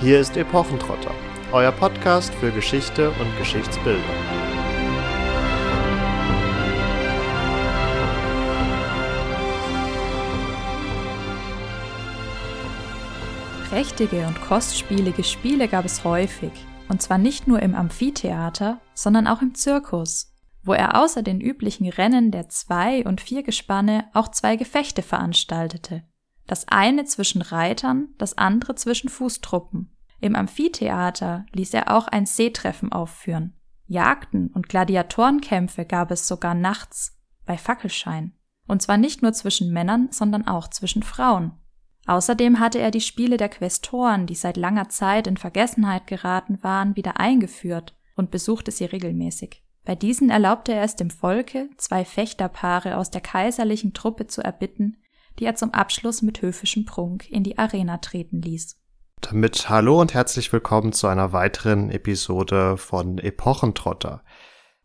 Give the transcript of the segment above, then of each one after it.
Hier ist Epochentrotter, euer Podcast für Geschichte und Geschichtsbildung. Prächtige und kostspielige Spiele gab es häufig, und zwar nicht nur im Amphitheater, sondern auch im Zirkus, wo er außer den üblichen Rennen der Zwei- und Viergespanne auch zwei Gefechte veranstaltete. Das eine zwischen Reitern, das andere zwischen Fußtruppen. Im Amphitheater ließ er auch ein Seetreffen aufführen. Jagden und Gladiatorenkämpfe gab es sogar nachts, bei Fackelschein. Und zwar nicht nur zwischen Männern, sondern auch zwischen Frauen. Außerdem hatte er die Spiele der Questoren, die seit langer Zeit in Vergessenheit geraten waren, wieder eingeführt und besuchte sie regelmäßig. Bei diesen erlaubte er es dem Volke, zwei Fechterpaare aus der kaiserlichen Truppe zu erbitten, die er zum Abschluss mit höfischem Prunk in die Arena treten ließ. Damit hallo und herzlich willkommen zu einer weiteren Episode von Epochentrotter.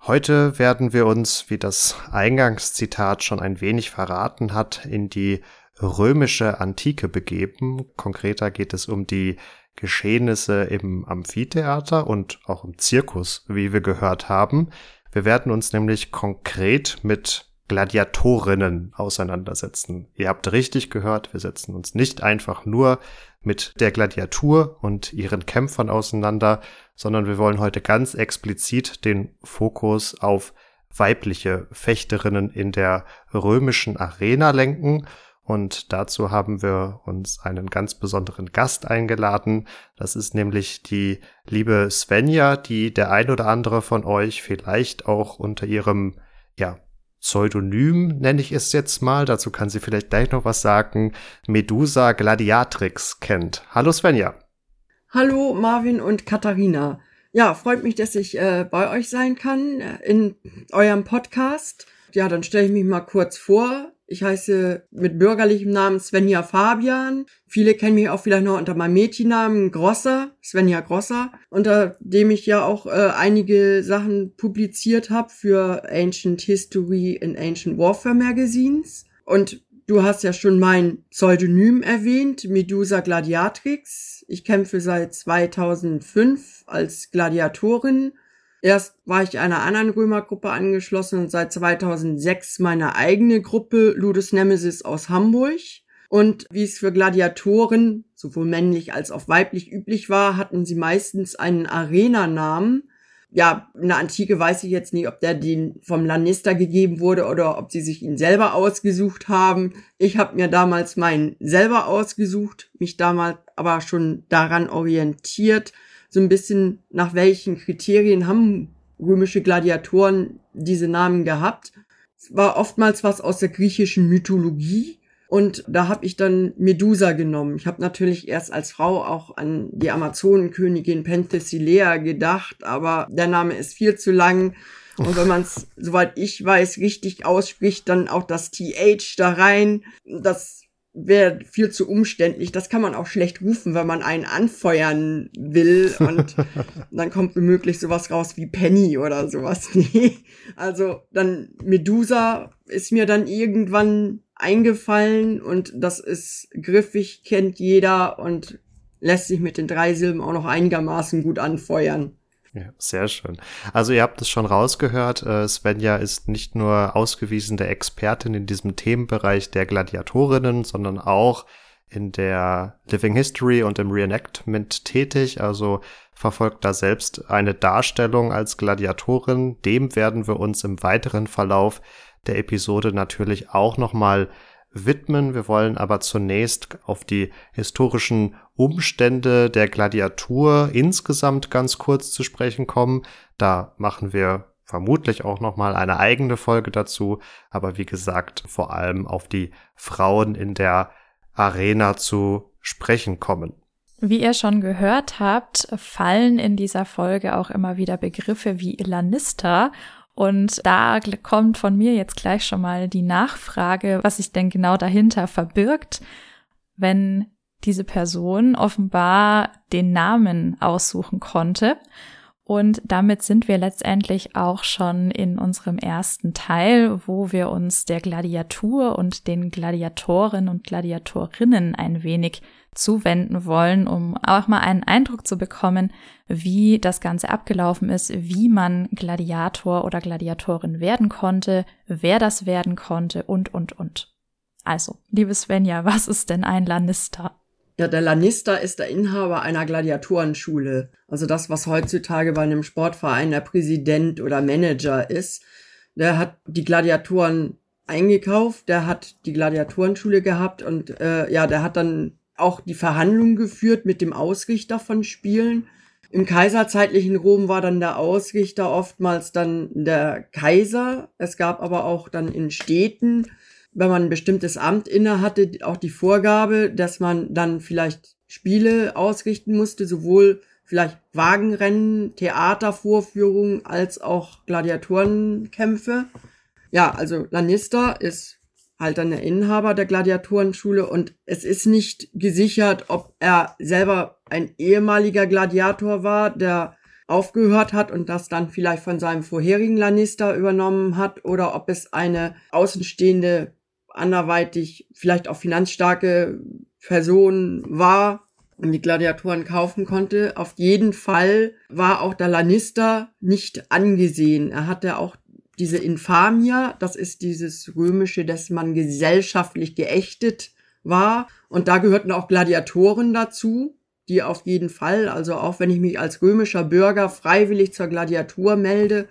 Heute werden wir uns, wie das Eingangszitat schon ein wenig verraten hat, in die römische Antike begeben. Konkreter geht es um die Geschehnisse im Amphitheater und auch im Zirkus, wie wir gehört haben. Wir werden uns nämlich konkret mit Gladiatorinnen auseinandersetzen. Ihr habt richtig gehört, wir setzen uns nicht einfach nur mit der Gladiatur und ihren Kämpfern auseinander, sondern wir wollen heute ganz explizit den Fokus auf weibliche Fechterinnen in der römischen Arena lenken. Und dazu haben wir uns einen ganz besonderen Gast eingeladen. Das ist nämlich die liebe Svenja, die der ein oder andere von euch vielleicht auch unter ihrem ja, Pseudonym, nenne ich es jetzt mal, dazu kann sie vielleicht gleich noch was sagen, Medusa Gladiatrix kennt. Hallo Svenja. Hallo Marvin und Katharina. Ja, freut mich, dass ich äh, bei euch sein kann äh, in eurem Podcast. Ja, dann stelle ich mich mal kurz vor. Ich heiße mit bürgerlichem Namen Svenja Fabian. Viele kennen mich auch vielleicht noch unter meinem Mädchennamen Grosser, Svenja Grosser, unter dem ich ja auch äh, einige Sachen publiziert habe für Ancient History in Ancient Warfare Magazines. Und du hast ja schon mein Pseudonym erwähnt, Medusa Gladiatrix. Ich kämpfe seit 2005 als Gladiatorin Erst war ich einer anderen Römergruppe angeschlossen und seit 2006 meine eigene Gruppe Ludus Nemesis aus Hamburg. Und wie es für Gladiatoren, sowohl männlich als auch weiblich üblich war, hatten sie meistens einen Arena-Namen. Ja, in der Antike weiß ich jetzt nicht, ob der den vom Lannister gegeben wurde oder ob sie sich ihn selber ausgesucht haben. Ich habe mir damals meinen selber ausgesucht, mich damals aber schon daran orientiert, so ein bisschen nach welchen Kriterien haben römische Gladiatoren diese Namen gehabt. Es war oftmals was aus der griechischen Mythologie und da habe ich dann Medusa genommen. Ich habe natürlich erst als Frau auch an die Amazonenkönigin Penthesilea gedacht, aber der Name ist viel zu lang. Und wenn man es, soweit ich weiß, richtig ausspricht, dann auch das TH da rein. Das wäre viel zu umständlich. Das kann man auch schlecht rufen, wenn man einen anfeuern will und dann kommt womöglich sowas raus wie Penny oder sowas. Nee. Also dann Medusa ist mir dann irgendwann eingefallen und das ist griffig, kennt jeder und lässt sich mit den drei Silben auch noch einigermaßen gut anfeuern. Ja, sehr schön. Also ihr habt es schon rausgehört, äh, Svenja ist nicht nur ausgewiesene Expertin in diesem Themenbereich der Gladiatorinnen, sondern auch in der Living History und im Reenactment tätig, also verfolgt da selbst eine Darstellung als Gladiatorin. Dem werden wir uns im weiteren Verlauf der Episode natürlich auch nochmal widmen. Wir wollen aber zunächst auf die historischen Umstände der Gladiatur insgesamt ganz kurz zu sprechen kommen. Da machen wir vermutlich auch noch mal eine eigene Folge dazu, aber wie gesagt, vor allem auf die Frauen in der Arena zu sprechen kommen. Wie ihr schon gehört habt, fallen in dieser Folge auch immer wieder Begriffe wie Lannister und da kommt von mir jetzt gleich schon mal die Nachfrage, was sich denn genau dahinter verbirgt, wenn diese Person offenbar den Namen aussuchen konnte. Und damit sind wir letztendlich auch schon in unserem ersten Teil, wo wir uns der Gladiatur und den Gladiatoren und Gladiatorinnen ein wenig zuwenden wollen, um auch mal einen Eindruck zu bekommen, wie das Ganze abgelaufen ist, wie man Gladiator oder Gladiatorin werden konnte, wer das werden konnte und, und, und. Also, liebe Svenja, was ist denn ein Lannister? Ja, der Lannister ist der Inhaber einer Gladiatorenschule. Also das, was heutzutage bei einem Sportverein der Präsident oder Manager ist. Der hat die Gladiatoren eingekauft, der hat die Gladiatorenschule gehabt und äh, ja, der hat dann auch die Verhandlungen geführt mit dem Ausrichter von Spielen. Im kaiserzeitlichen Rom war dann der Ausrichter oftmals dann der Kaiser. Es gab aber auch dann in Städten, wenn man ein bestimmtes Amt inne hatte, auch die Vorgabe, dass man dann vielleicht Spiele ausrichten musste, sowohl vielleicht Wagenrennen, Theatervorführungen als auch Gladiatorenkämpfe. Ja, also Lannister ist halt dann der Inhaber der Gladiatorenschule und es ist nicht gesichert, ob er selber ein ehemaliger Gladiator war, der aufgehört hat und das dann vielleicht von seinem vorherigen Lannister übernommen hat oder ob es eine außenstehende, anderweitig vielleicht auch finanzstarke Person war und die Gladiatoren kaufen konnte. Auf jeden Fall war auch der Lannister nicht angesehen. Er hatte auch diese Infamia, das ist dieses römische, dass man gesellschaftlich geächtet war. Und da gehörten auch Gladiatoren dazu, die auf jeden Fall, also auch wenn ich mich als römischer Bürger freiwillig zur Gladiatur melde,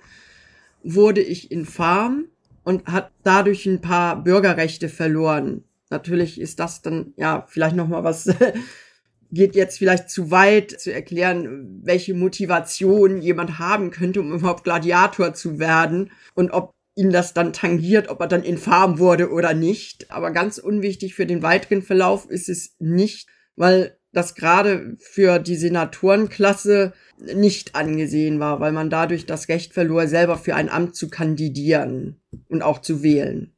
wurde ich infam und hat dadurch ein paar Bürgerrechte verloren. Natürlich ist das dann ja vielleicht noch mal was geht jetzt vielleicht zu weit zu erklären, welche Motivation jemand haben könnte, um überhaupt Gladiator zu werden und ob ihn das dann tangiert, ob er dann infam wurde oder nicht. Aber ganz unwichtig für den weiteren Verlauf ist es nicht, weil das gerade für die Senatorenklasse nicht angesehen war, weil man dadurch das Recht verlor, selber für ein Amt zu kandidieren und auch zu wählen.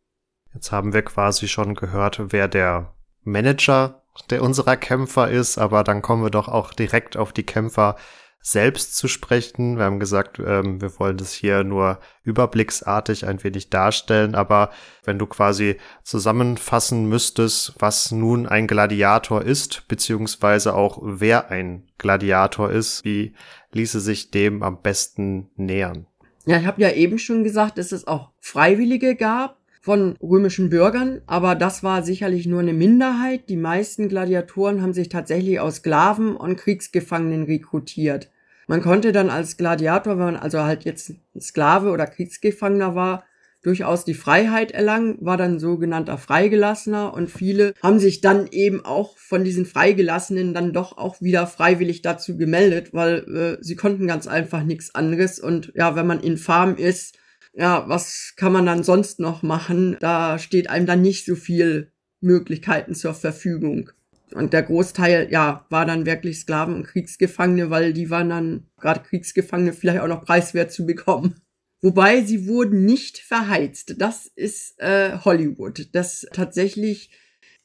Jetzt haben wir quasi schon gehört, wer der Manager der unserer Kämpfer ist, aber dann kommen wir doch auch direkt auf die Kämpfer selbst zu sprechen. Wir haben gesagt, ähm, wir wollen das hier nur überblicksartig ein wenig darstellen, aber wenn du quasi zusammenfassen müsstest, was nun ein Gladiator ist, beziehungsweise auch wer ein Gladiator ist, wie ließe sich dem am besten nähern? Ja, ich habe ja eben schon gesagt, dass es auch Freiwillige gab, von römischen Bürgern, aber das war sicherlich nur eine Minderheit. Die meisten Gladiatoren haben sich tatsächlich aus Sklaven und Kriegsgefangenen rekrutiert. Man konnte dann als Gladiator, wenn man also halt jetzt Sklave oder Kriegsgefangener war, durchaus die Freiheit erlangen, war dann sogenannter Freigelassener und viele haben sich dann eben auch von diesen Freigelassenen dann doch auch wieder freiwillig dazu gemeldet, weil äh, sie konnten ganz einfach nichts anderes und ja, wenn man infam ist, ja, was kann man dann sonst noch machen? Da steht einem dann nicht so viel Möglichkeiten zur Verfügung. Und der Großteil, ja, war dann wirklich Sklaven und Kriegsgefangene, weil die waren dann, gerade Kriegsgefangene, vielleicht auch noch preiswert zu bekommen. Wobei sie wurden nicht verheizt. Das ist äh, Hollywood, das tatsächlich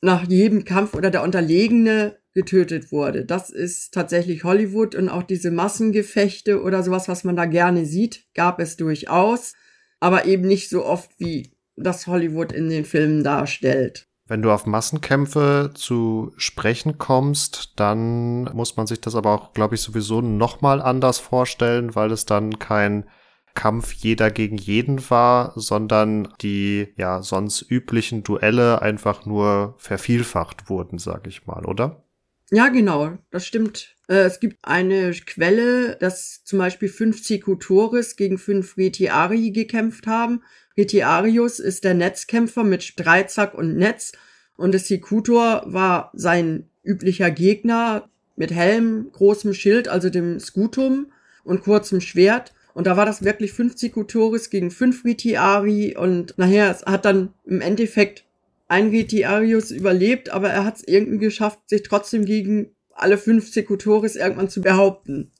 nach jedem Kampf oder der Unterlegene getötet wurde. Das ist tatsächlich Hollywood und auch diese Massengefechte oder sowas, was man da gerne sieht, gab es durchaus aber eben nicht so oft, wie das Hollywood in den Filmen darstellt. Wenn du auf Massenkämpfe zu sprechen kommst, dann muss man sich das aber auch, glaube ich, sowieso nochmal anders vorstellen, weil es dann kein Kampf jeder gegen jeden war, sondern die ja sonst üblichen Duelle einfach nur vervielfacht wurden, sag ich mal, oder? Ja, genau, das stimmt. Äh, es gibt eine Quelle, dass zum Beispiel fünf Secutores gegen fünf Retiari gekämpft haben. Retiarius ist der Netzkämpfer mit Dreizack und Netz und der Secutor war sein üblicher Gegner mit Helm, großem Schild, also dem Scutum und kurzem Schwert. Und da war das wirklich fünf Secutores gegen fünf Retiari und nachher hat dann im Endeffekt ein Retiarius überlebt, aber er hat es irgendwie geschafft, sich trotzdem gegen alle fünf Sekutores irgendwann zu behaupten.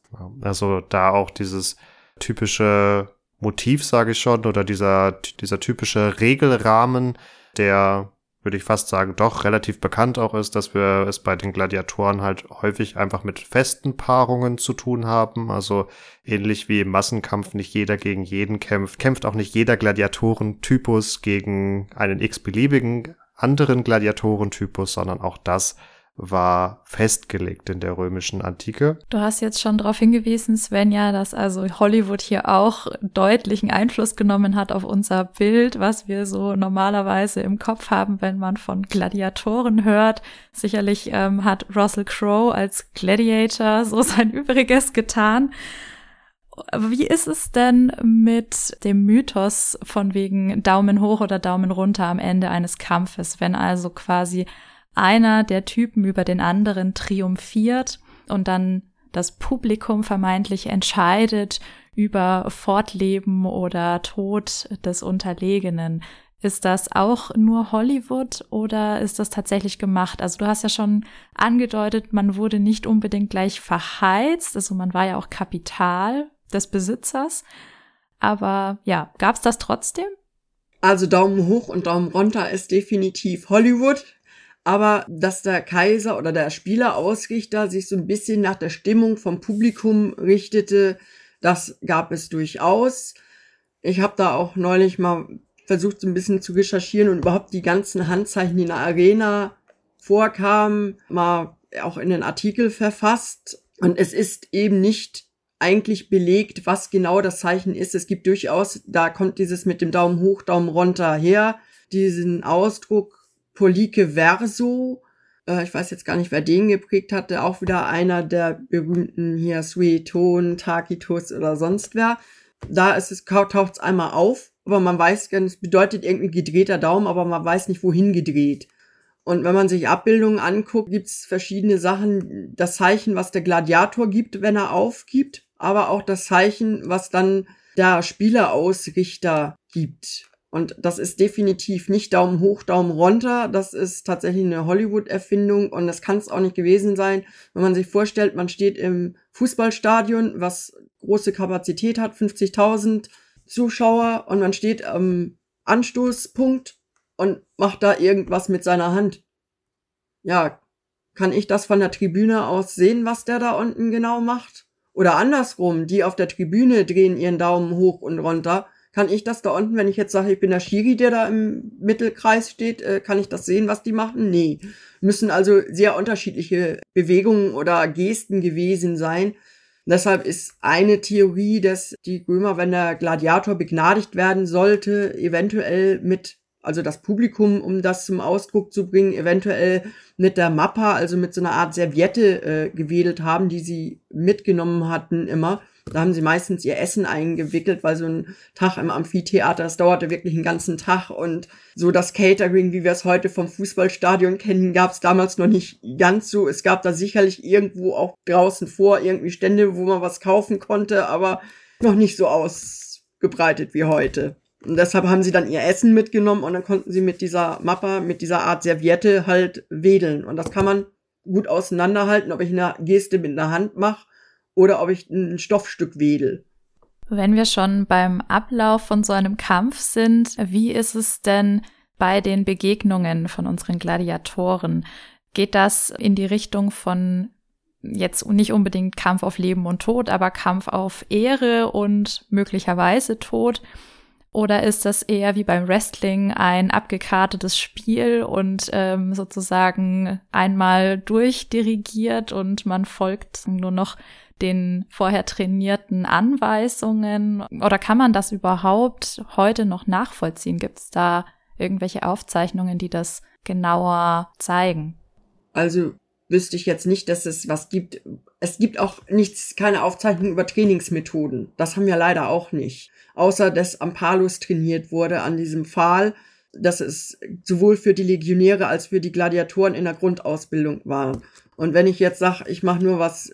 Also da auch dieses typische Motiv, sage ich schon, oder dieser, dieser typische Regelrahmen, der würde ich fast sagen, doch relativ bekannt auch ist, dass wir es bei den Gladiatoren halt häufig einfach mit festen Paarungen zu tun haben. Also ähnlich wie im Massenkampf nicht jeder gegen jeden kämpft, kämpft auch nicht jeder Gladiatorentypus gegen einen x-beliebigen anderen Gladiatorentypus, sondern auch das war festgelegt in der römischen Antike. Du hast jetzt schon darauf hingewiesen, Svenja, dass also Hollywood hier auch deutlichen Einfluss genommen hat auf unser Bild, was wir so normalerweise im Kopf haben, wenn man von Gladiatoren hört. Sicherlich ähm, hat Russell Crowe als Gladiator so sein Übriges getan. Wie ist es denn mit dem Mythos von wegen Daumen hoch oder Daumen runter am Ende eines Kampfes, wenn also quasi einer der Typen über den anderen triumphiert und dann das Publikum vermeintlich entscheidet über Fortleben oder Tod des Unterlegenen. Ist das auch nur Hollywood oder ist das tatsächlich gemacht? Also du hast ja schon angedeutet, man wurde nicht unbedingt gleich verheizt, also man war ja auch Kapital des Besitzers. Aber ja, gab es das trotzdem? Also Daumen hoch und Daumen runter ist definitiv Hollywood aber dass der Kaiser oder der Spielerausrichter sich so ein bisschen nach der Stimmung vom Publikum richtete, das gab es durchaus. Ich habe da auch neulich mal versucht, so ein bisschen zu recherchieren und überhaupt die ganzen Handzeichen, die in der Arena vorkamen, mal auch in den Artikel verfasst. Und es ist eben nicht eigentlich belegt, was genau das Zeichen ist. Es gibt durchaus, da kommt dieses mit dem Daumen hoch, Daumen runter her, diesen Ausdruck Polike Verso. Äh, ich weiß jetzt gar nicht, wer den geprägt hatte. Auch wieder einer der berühmten hier Sueton, Tacitus oder sonst wer. Da ist es, taucht es einmal auf, aber man weiß, es bedeutet irgendwie gedrehter Daumen, aber man weiß nicht, wohin gedreht. Und wenn man sich Abbildungen anguckt, gibt es verschiedene Sachen. Das Zeichen, was der Gladiator gibt, wenn er aufgibt, aber auch das Zeichen, was dann der Spielerausrichter gibt. Und das ist definitiv nicht Daumen hoch, Daumen runter. Das ist tatsächlich eine Hollywood-Erfindung und das kann es auch nicht gewesen sein, wenn man sich vorstellt, man steht im Fußballstadion, was große Kapazität hat, 50.000 Zuschauer und man steht am Anstoßpunkt und macht da irgendwas mit seiner Hand. Ja, kann ich das von der Tribüne aus sehen, was der da unten genau macht? Oder andersrum, die auf der Tribüne drehen ihren Daumen hoch und runter kann ich das da unten, wenn ich jetzt sage, ich bin der Schiri, der da im Mittelkreis steht, äh, kann ich das sehen, was die machen? Nee. Müssen also sehr unterschiedliche Bewegungen oder Gesten gewesen sein. deshalb ist eine Theorie, dass die Römer, wenn der Gladiator begnadigt werden sollte, eventuell mit, also das Publikum, um das zum Ausdruck zu bringen, eventuell mit der Mappa, also mit so einer Art Serviette äh, gewedelt haben, die sie mitgenommen hatten immer da haben sie meistens ihr Essen eingewickelt, weil so ein Tag im Amphitheater, das dauerte wirklich einen ganzen Tag und so das Catering, wie wir es heute vom Fußballstadion kennen, gab es damals noch nicht ganz so. Es gab da sicherlich irgendwo auch draußen vor irgendwie Stände, wo man was kaufen konnte, aber noch nicht so ausgebreitet wie heute. Und deshalb haben sie dann ihr Essen mitgenommen und dann konnten sie mit dieser Mappa, mit dieser Art Serviette halt wedeln. Und das kann man gut auseinanderhalten, ob ich eine Geste mit einer Hand mache oder ob ich ein Stoffstück wedel. Wenn wir schon beim Ablauf von so einem Kampf sind, wie ist es denn bei den Begegnungen von unseren Gladiatoren? Geht das in die Richtung von jetzt nicht unbedingt Kampf auf Leben und Tod, aber Kampf auf Ehre und möglicherweise Tod? Oder ist das eher wie beim Wrestling ein abgekartetes Spiel und ähm, sozusagen einmal durchdirigiert und man folgt nur noch den vorher trainierten Anweisungen? Oder kann man das überhaupt heute noch nachvollziehen? Gibt es da irgendwelche Aufzeichnungen, die das genauer zeigen? Also wüsste ich jetzt nicht, dass es was gibt. Es gibt auch nichts, keine Aufzeichnung über Trainingsmethoden. Das haben wir leider auch nicht. Außer dass Ampalus trainiert wurde an diesem Pfahl, dass es sowohl für die Legionäre als für die Gladiatoren in der Grundausbildung war. Und wenn ich jetzt sage, ich mache nur was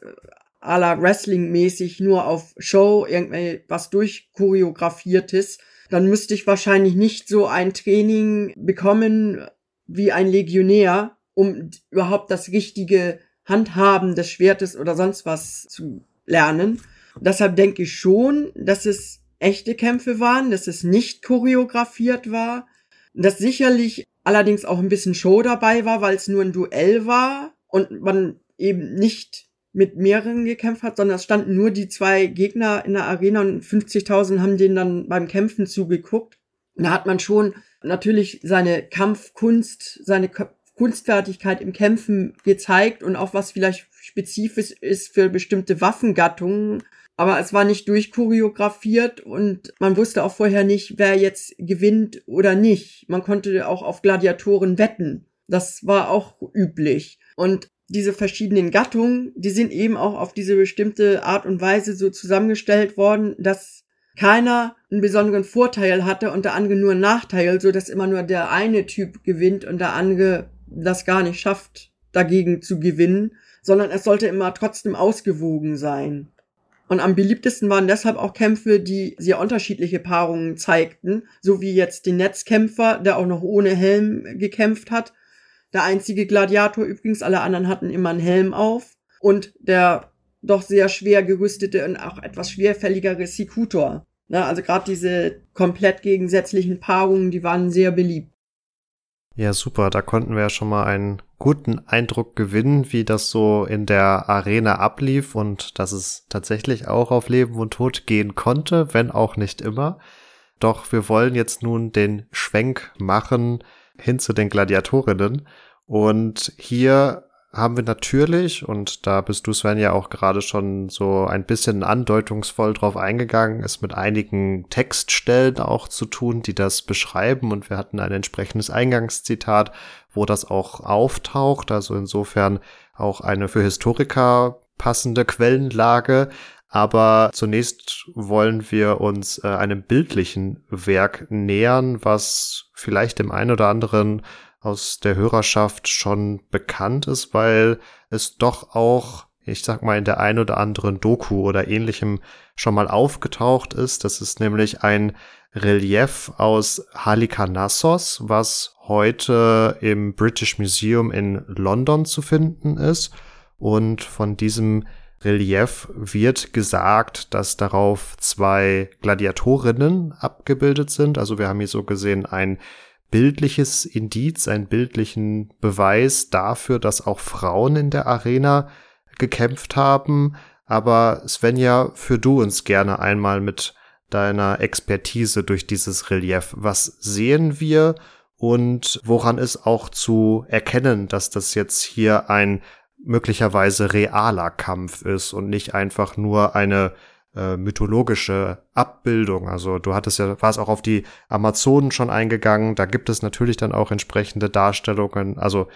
à Wrestling-mäßig nur auf Show irgendwie was durchchoreografiertes, dann müsste ich wahrscheinlich nicht so ein Training bekommen wie ein Legionär, um überhaupt das richtige Handhaben des Schwertes oder sonst was zu lernen. Deshalb denke ich schon, dass es echte Kämpfe waren, dass es nicht choreografiert war, dass sicherlich allerdings auch ein bisschen Show dabei war, weil es nur ein Duell war und man eben nicht mit mehreren gekämpft hat, sondern es standen nur die zwei Gegner in der Arena und 50.000 haben denen dann beim Kämpfen zugeguckt. da hat man schon natürlich seine Kampfkunst, seine Kunstfertigkeit im Kämpfen gezeigt und auch was vielleicht spezifisch ist für bestimmte Waffengattungen. Aber es war nicht durchchoreografiert und man wusste auch vorher nicht, wer jetzt gewinnt oder nicht. Man konnte auch auf Gladiatoren wetten. Das war auch üblich. Und diese verschiedenen Gattungen, die sind eben auch auf diese bestimmte Art und Weise so zusammengestellt worden, dass keiner einen besonderen Vorteil hatte und der andere nur einen Nachteil, so dass immer nur der eine Typ gewinnt und der andere das gar nicht schafft, dagegen zu gewinnen, sondern es sollte immer trotzdem ausgewogen sein. Und am beliebtesten waren deshalb auch Kämpfe, die sehr unterschiedliche Paarungen zeigten, so wie jetzt den Netzkämpfer, der auch noch ohne Helm gekämpft hat, der einzige Gladiator übrigens, alle anderen hatten immer einen Helm auf. Und der doch sehr schwer gerüstete und auch etwas schwerfälligere Sikutor. Ja, also gerade diese komplett gegensätzlichen Paarungen, die waren sehr beliebt. Ja, super. Da konnten wir ja schon mal einen guten Eindruck gewinnen, wie das so in der Arena ablief und dass es tatsächlich auch auf Leben und Tod gehen konnte, wenn auch nicht immer. Doch wir wollen jetzt nun den Schwenk machen hin zu den Gladiatorinnen. Und hier haben wir natürlich, und da bist du Sven ja auch gerade schon so ein bisschen andeutungsvoll drauf eingegangen, es mit einigen Textstellen auch zu tun, die das beschreiben. Und wir hatten ein entsprechendes Eingangszitat, wo das auch auftaucht. Also insofern auch eine für Historiker passende Quellenlage. Aber zunächst wollen wir uns äh, einem bildlichen Werk nähern, was vielleicht dem einen oder anderen aus der Hörerschaft schon bekannt ist, weil es doch auch, ich sag mal, in der ein oder anderen Doku oder ähnlichem schon mal aufgetaucht ist. Das ist nämlich ein Relief aus Halikarnassos, was heute im British Museum in London zu finden ist. Und von diesem Relief wird gesagt, dass darauf zwei Gladiatorinnen abgebildet sind. Also wir haben hier so gesehen ein bildliches Indiz, einen bildlichen Beweis dafür, dass auch Frauen in der Arena gekämpft haben. Aber Svenja, führ du uns gerne einmal mit deiner Expertise durch dieses Relief. Was sehen wir und woran ist auch zu erkennen, dass das jetzt hier ein möglicherweise realer Kampf ist und nicht einfach nur eine äh, mythologische Abbildung. Also du hattest ja, warst auch auf die Amazonen schon eingegangen. Da gibt es natürlich dann auch entsprechende Darstellungen. Also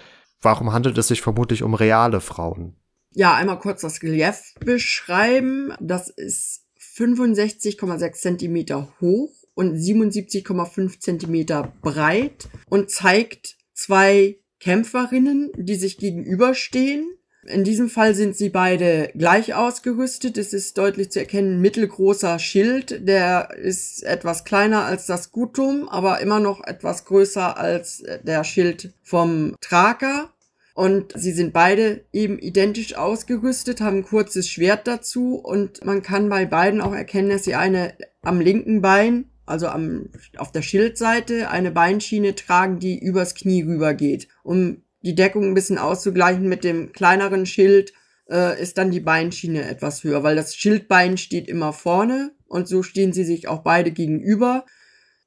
warum handelt es sich vermutlich um reale Frauen? Ja, einmal kurz das Relief beschreiben. Das ist 65,6 Zentimeter hoch und 77,5 Zentimeter breit und zeigt zwei Kämpferinnen, die sich gegenüberstehen in diesem Fall sind sie beide gleich ausgerüstet. Es ist deutlich zu erkennen, mittelgroßer Schild. Der ist etwas kleiner als das Gutum, aber immer noch etwas größer als der Schild vom Traker. Und sie sind beide eben identisch ausgerüstet, haben ein kurzes Schwert dazu und man kann bei beiden auch erkennen, dass sie eine am linken Bein, also am, auf der Schildseite, eine Beinschiene tragen, die übers Knie rübergeht, um die Deckung ein bisschen auszugleichen mit dem kleineren Schild, äh, ist dann die Beinschiene etwas höher, weil das Schildbein steht immer vorne und so stehen sie sich auch beide gegenüber.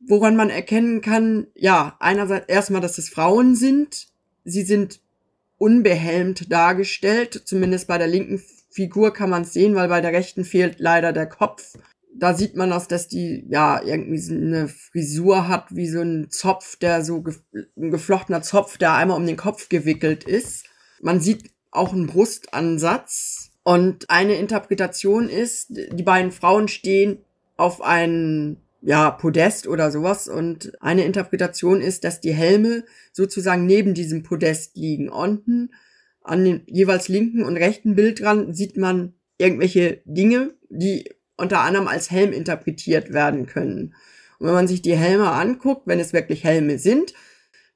Woran man erkennen kann, ja, einerseits erstmal, dass es Frauen sind. Sie sind unbehelmt dargestellt, zumindest bei der linken Figur kann man es sehen, weil bei der rechten fehlt leider der Kopf da sieht man auch, dass die ja irgendwie so eine Frisur hat, wie so ein Zopf, der so ge ein geflochtener Zopf, der einmal um den Kopf gewickelt ist. Man sieht auch einen Brustansatz. Und eine Interpretation ist, die beiden Frauen stehen auf einem ja, Podest oder sowas. Und eine Interpretation ist, dass die Helme sozusagen neben diesem Podest liegen. Unten an dem jeweils linken und rechten Bildrand sieht man irgendwelche Dinge, die unter anderem als Helm interpretiert werden können. Und wenn man sich die Helme anguckt, wenn es wirklich Helme sind,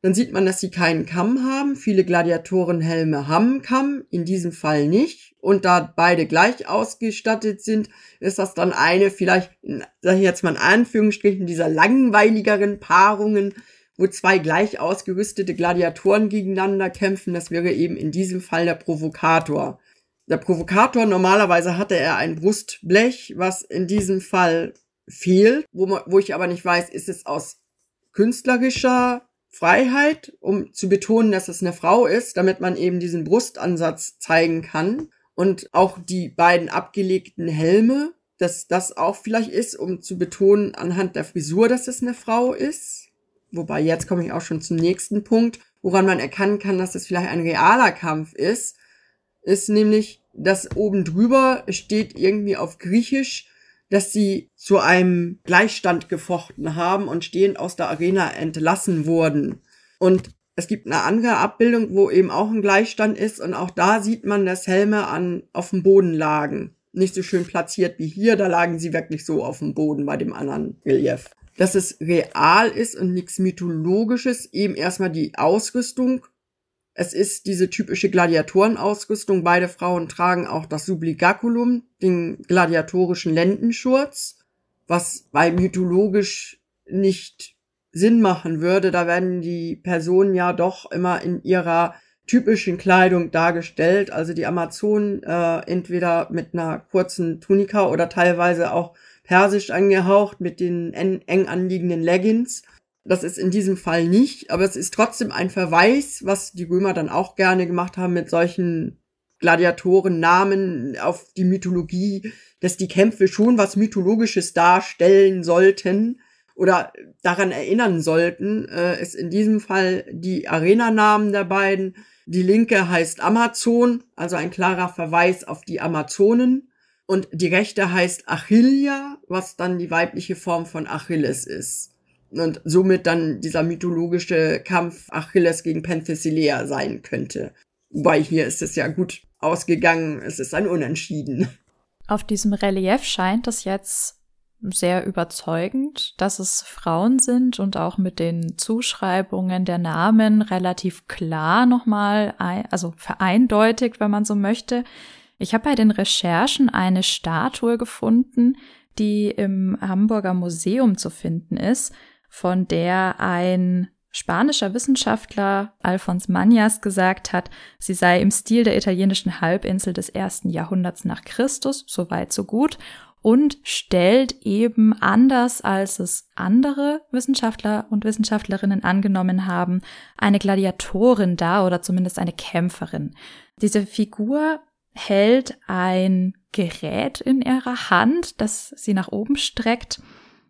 dann sieht man, dass sie keinen Kamm haben. Viele Gladiatorenhelme haben Kamm, in diesem Fall nicht. Und da beide gleich ausgestattet sind, ist das dann eine vielleicht, sage ich jetzt mal in Anführungsstrichen, dieser langweiligeren Paarungen, wo zwei gleich ausgerüstete Gladiatoren gegeneinander kämpfen. Das wäre eben in diesem Fall der Provokator. Der Provokator, normalerweise hatte er ein Brustblech, was in diesem Fall fehlt, wo, man, wo ich aber nicht weiß, ist es aus künstlerischer Freiheit, um zu betonen, dass es eine Frau ist, damit man eben diesen Brustansatz zeigen kann. Und auch die beiden abgelegten Helme, dass das auch vielleicht ist, um zu betonen anhand der Frisur, dass es eine Frau ist. Wobei jetzt komme ich auch schon zum nächsten Punkt, woran man erkennen kann, dass es vielleicht ein realer Kampf ist, ist nämlich, dass oben drüber steht irgendwie auf Griechisch, dass sie zu einem Gleichstand gefochten haben und stehend aus der Arena entlassen wurden. Und es gibt eine andere Abbildung, wo eben auch ein Gleichstand ist und auch da sieht man, dass Helme an, auf dem Boden lagen. Nicht so schön platziert wie hier, da lagen sie wirklich so auf dem Boden bei dem anderen Relief. Dass es real ist und nichts mythologisches, eben erstmal die Ausrüstung es ist diese typische Gladiatorenausrüstung. Beide Frauen tragen auch das Subligaculum, den gladiatorischen Lendenschurz, was bei mythologisch nicht Sinn machen würde. Da werden die Personen ja doch immer in ihrer typischen Kleidung dargestellt. Also die Amazonen äh, entweder mit einer kurzen Tunika oder teilweise auch persisch angehaucht mit den eng anliegenden Leggings. Das ist in diesem Fall nicht, aber es ist trotzdem ein Verweis, was die Römer dann auch gerne gemacht haben mit solchen Gladiatorennamen auf die Mythologie, dass die Kämpfe schon was Mythologisches darstellen sollten oder daran erinnern sollten, äh, ist in diesem Fall die Arenanamen der beiden. Die linke heißt Amazon, also ein klarer Verweis auf die Amazonen. Und die rechte heißt Achillia, was dann die weibliche Form von Achilles ist und somit dann dieser mythologische Kampf Achilles gegen Penthesilea sein könnte. Wobei hier ist es ja gut ausgegangen, es ist ein Unentschieden. Auf diesem Relief scheint es jetzt sehr überzeugend, dass es Frauen sind und auch mit den Zuschreibungen der Namen relativ klar nochmal, also vereindeutigt, wenn man so möchte. Ich habe bei den Recherchen eine Statue gefunden, die im Hamburger Museum zu finden ist von der ein spanischer Wissenschaftler Alfons Mañas gesagt hat, sie sei im Stil der italienischen Halbinsel des ersten Jahrhunderts nach Christus, so weit so gut, und stellt eben anders als es andere Wissenschaftler und Wissenschaftlerinnen angenommen haben, eine Gladiatorin dar oder zumindest eine Kämpferin. Diese Figur hält ein Gerät in ihrer Hand, das sie nach oben streckt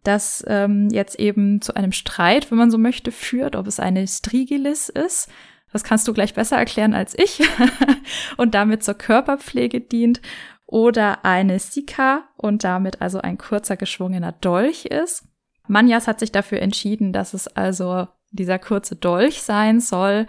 das ähm, jetzt eben zu einem Streit, wenn man so möchte, führt, ob es eine Strigilis ist. Das kannst du gleich besser erklären als ich. und damit zur Körperpflege dient. Oder eine Sika und damit also ein kurzer geschwungener Dolch ist. Manjas hat sich dafür entschieden, dass es also dieser kurze Dolch sein soll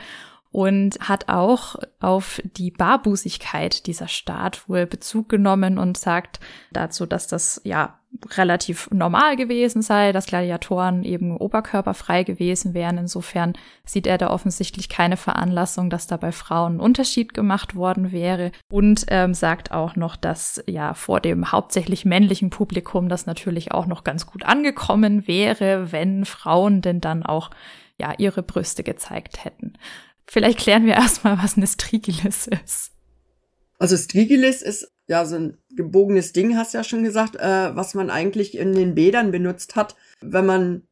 und hat auch auf die Barbusigkeit dieser Statue Bezug genommen und sagt dazu, dass das ja relativ normal gewesen sei, dass Gladiatoren eben oberkörperfrei gewesen wären. Insofern sieht er da offensichtlich keine Veranlassung, dass da bei Frauen ein Unterschied gemacht worden wäre und ähm, sagt auch noch, dass ja vor dem hauptsächlich männlichen Publikum das natürlich auch noch ganz gut angekommen wäre, wenn Frauen denn dann auch ja ihre Brüste gezeigt hätten. Vielleicht klären wir erstmal, was eine Strigilis ist. Also Strigilis ist ja so ein gebogenes Ding, hast du ja schon gesagt, äh, was man eigentlich in den Bädern benutzt hat, wenn man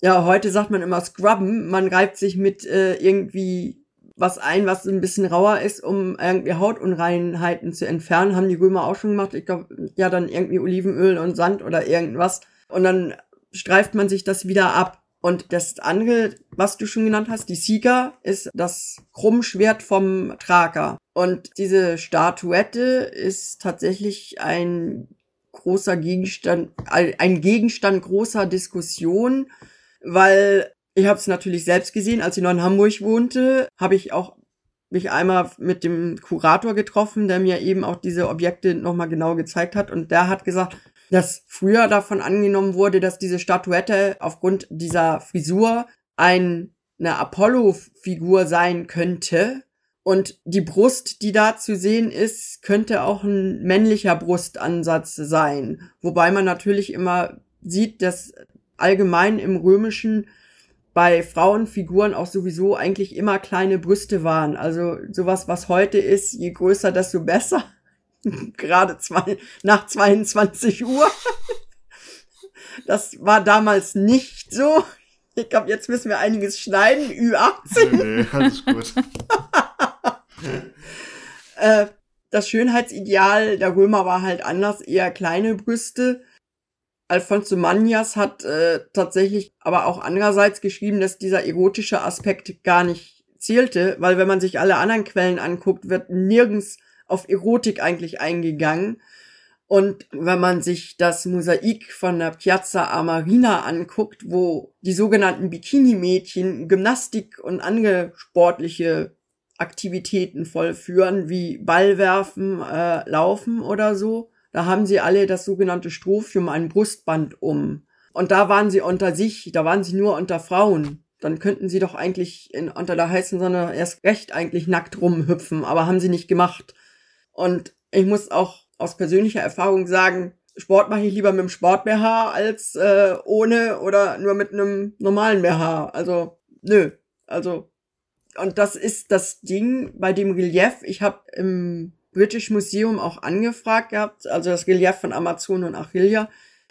ja, heute sagt man immer scrubben, man reibt sich mit äh, irgendwie was ein, was ein bisschen rauer ist, um irgendwie Hautunreinheiten zu entfernen. Haben die Römer auch schon gemacht. Ich glaube, ja, dann irgendwie Olivenöl und Sand oder irgendwas. Und dann streift man sich das wieder ab. Und das andere, was du schon genannt hast, die Sieger, ist das Krummschwert vom Traker. Und diese Statuette ist tatsächlich ein großer Gegenstand, ein Gegenstand großer Diskussion, weil ich habe es natürlich selbst gesehen, als ich noch in Hamburg wohnte, habe ich auch mich einmal mit dem Kurator getroffen, der mir eben auch diese Objekte nochmal genau gezeigt hat und der hat gesagt, dass früher davon angenommen wurde, dass diese Statuette aufgrund dieser Frisur ein, eine Apollo-Figur sein könnte. Und die Brust, die da zu sehen ist, könnte auch ein männlicher Brustansatz sein. Wobei man natürlich immer sieht, dass allgemein im Römischen bei Frauenfiguren auch sowieso eigentlich immer kleine Brüste waren. Also sowas, was heute ist, je größer, desto besser. Gerade zwei, nach 22 Uhr. Das war damals nicht so. Ich glaube, jetzt müssen wir einiges schneiden. Ü18. Nee, alles gut. äh, das Schönheitsideal der Römer war halt anders, eher kleine Brüste. Alfonso Manias hat äh, tatsächlich aber auch andererseits geschrieben, dass dieser erotische Aspekt gar nicht zählte, weil wenn man sich alle anderen Quellen anguckt, wird nirgends auf Erotik eigentlich eingegangen. Und wenn man sich das Mosaik von der Piazza Amarina anguckt, wo die sogenannten Bikini-Mädchen Gymnastik und andere sportliche Aktivitäten vollführen, wie Ballwerfen, äh, Laufen oder so, da haben sie alle das sogenannte Strophium, ein Brustband um. Und da waren sie unter sich, da waren sie nur unter Frauen. Dann könnten sie doch eigentlich in, unter der heißen Sonne erst recht eigentlich nackt rumhüpfen, aber haben sie nicht gemacht. Und ich muss auch aus persönlicher Erfahrung sagen, Sport mache ich lieber mit dem Sport-BH als äh, ohne oder nur mit einem normalen BH. Also, nö. Also, und das ist das Ding bei dem Relief. Ich habe im British Museum auch angefragt gehabt, also das Relief von Amazon und Achillia,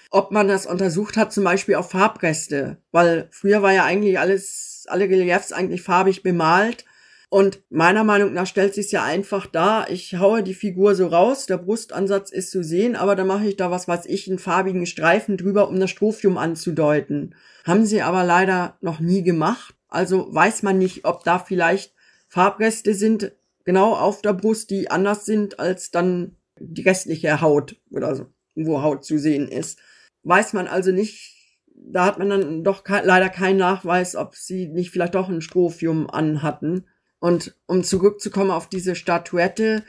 ob man das untersucht hat, zum Beispiel auf Farbreste. Weil früher war ja eigentlich alles, alle Reliefs eigentlich farbig bemalt. Und meiner Meinung nach stellt sich ja einfach da, ich haue die Figur so raus, der Brustansatz ist zu sehen, aber dann mache ich da was weiß ich, einen farbigen Streifen drüber, um das Strophium anzudeuten. Haben sie aber leider noch nie gemacht. Also weiß man nicht, ob da vielleicht Farbreste sind, genau auf der Brust, die anders sind als dann die restliche Haut oder so, wo Haut zu sehen ist. Weiß man also nicht, da hat man dann doch ke leider keinen Nachweis, ob sie nicht vielleicht doch ein Strophium anhatten. Und um zurückzukommen auf diese Statuette,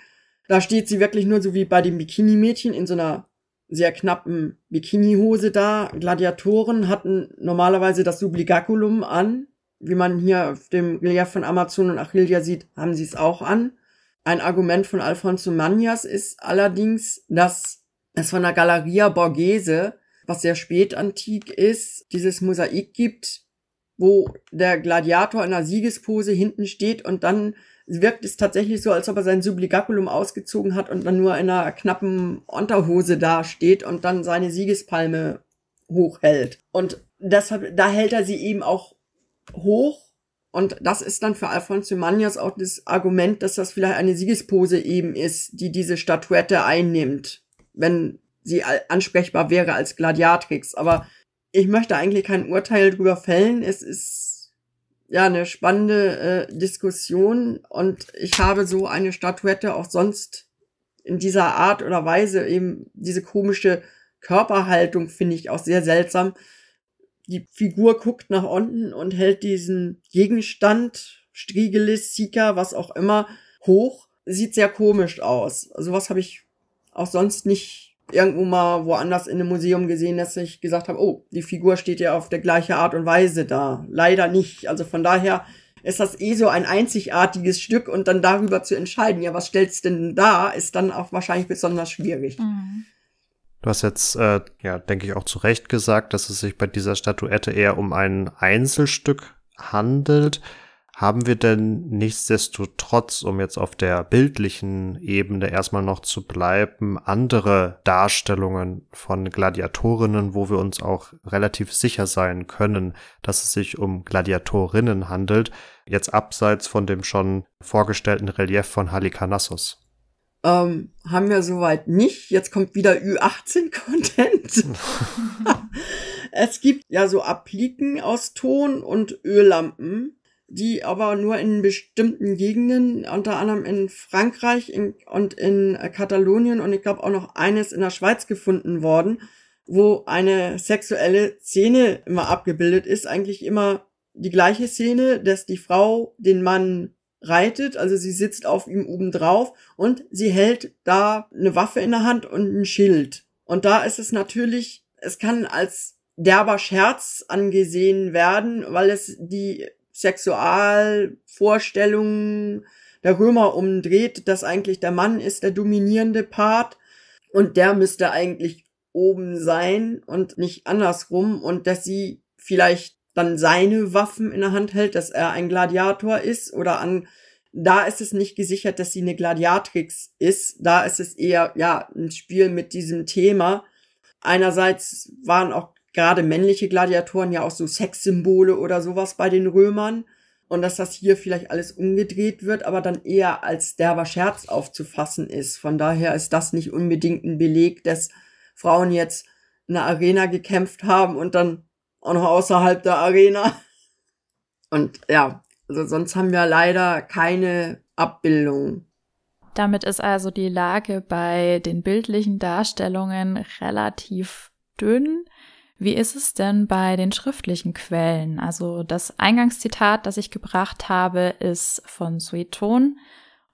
da steht sie wirklich nur so wie bei dem Bikini-Mädchen in so einer sehr knappen Bikinihose da. Gladiatoren hatten normalerweise das Subligaculum an. Wie man hier auf dem Relief von Amazon und Achillia sieht, haben sie es auch an. Ein Argument von Alfonso Manias ist allerdings, dass es von der Galleria Borghese, was sehr spätantik ist, dieses Mosaik gibt, wo der Gladiator in einer Siegespose hinten steht und dann wirkt es tatsächlich so, als ob er sein Subligaculum ausgezogen hat und dann nur in einer knappen Unterhose dasteht und dann seine Siegespalme hochhält. Und deshalb, da hält er sie eben auch hoch. Und das ist dann für Alfonso Manias auch das Argument, dass das vielleicht eine Siegespose eben ist, die diese Statuette einnimmt, wenn sie ansprechbar wäre als Gladiatrix. Aber ich möchte eigentlich kein Urteil drüber fällen. Es ist ja eine spannende äh, Diskussion und ich habe so eine Statuette auch sonst in dieser Art oder Weise eben diese komische Körperhaltung finde ich auch sehr seltsam. Die Figur guckt nach unten und hält diesen Gegenstand, Striegelis, Sika, was auch immer, hoch. Sieht sehr komisch aus. Also was habe ich auch sonst nicht irgendwo mal woanders in einem Museum gesehen, dass ich gesagt habe, oh, die Figur steht ja auf der gleiche Art und Weise da. Leider nicht. Also von daher ist das eh so ein einzigartiges Stück und dann darüber zu entscheiden, ja, was stellst denn da, ist dann auch wahrscheinlich besonders schwierig. Mhm. Du hast jetzt, äh, ja, denke ich auch zu Recht gesagt, dass es sich bei dieser Statuette eher um ein Einzelstück handelt. Haben wir denn nichtsdestotrotz, um jetzt auf der bildlichen Ebene erstmal noch zu bleiben, andere Darstellungen von Gladiatorinnen, wo wir uns auch relativ sicher sein können, dass es sich um Gladiatorinnen handelt, jetzt abseits von dem schon vorgestellten Relief von Halikarnassus? Ähm, haben wir soweit nicht. Jetzt kommt wieder Ü18-Content. es gibt ja so Appliken aus Ton und Öllampen die aber nur in bestimmten Gegenden, unter anderem in Frankreich in, und in äh, Katalonien und ich glaube auch noch eines in der Schweiz gefunden worden, wo eine sexuelle Szene immer abgebildet ist, eigentlich immer die gleiche Szene, dass die Frau den Mann reitet, also sie sitzt auf ihm oben drauf und sie hält da eine Waffe in der Hand und ein Schild. Und da ist es natürlich, es kann als derber Scherz angesehen werden, weil es die Sexualvorstellungen der Römer umdreht, dass eigentlich der Mann ist der dominierende Part und der müsste eigentlich oben sein und nicht andersrum und dass sie vielleicht dann seine Waffen in der Hand hält, dass er ein Gladiator ist oder an da ist es nicht gesichert, dass sie eine Gladiatrix ist. Da ist es eher, ja, ein Spiel mit diesem Thema. Einerseits waren auch gerade männliche Gladiatoren ja auch so Sexsymbole oder sowas bei den Römern. Und dass das hier vielleicht alles umgedreht wird, aber dann eher als derber Scherz aufzufassen ist. Von daher ist das nicht unbedingt ein Beleg, dass Frauen jetzt in der Arena gekämpft haben und dann auch noch außerhalb der Arena. Und ja, also sonst haben wir leider keine Abbildung. Damit ist also die Lage bei den bildlichen Darstellungen relativ dünn. Wie ist es denn bei den schriftlichen Quellen? Also das Eingangszitat, das ich gebracht habe, ist von Sueton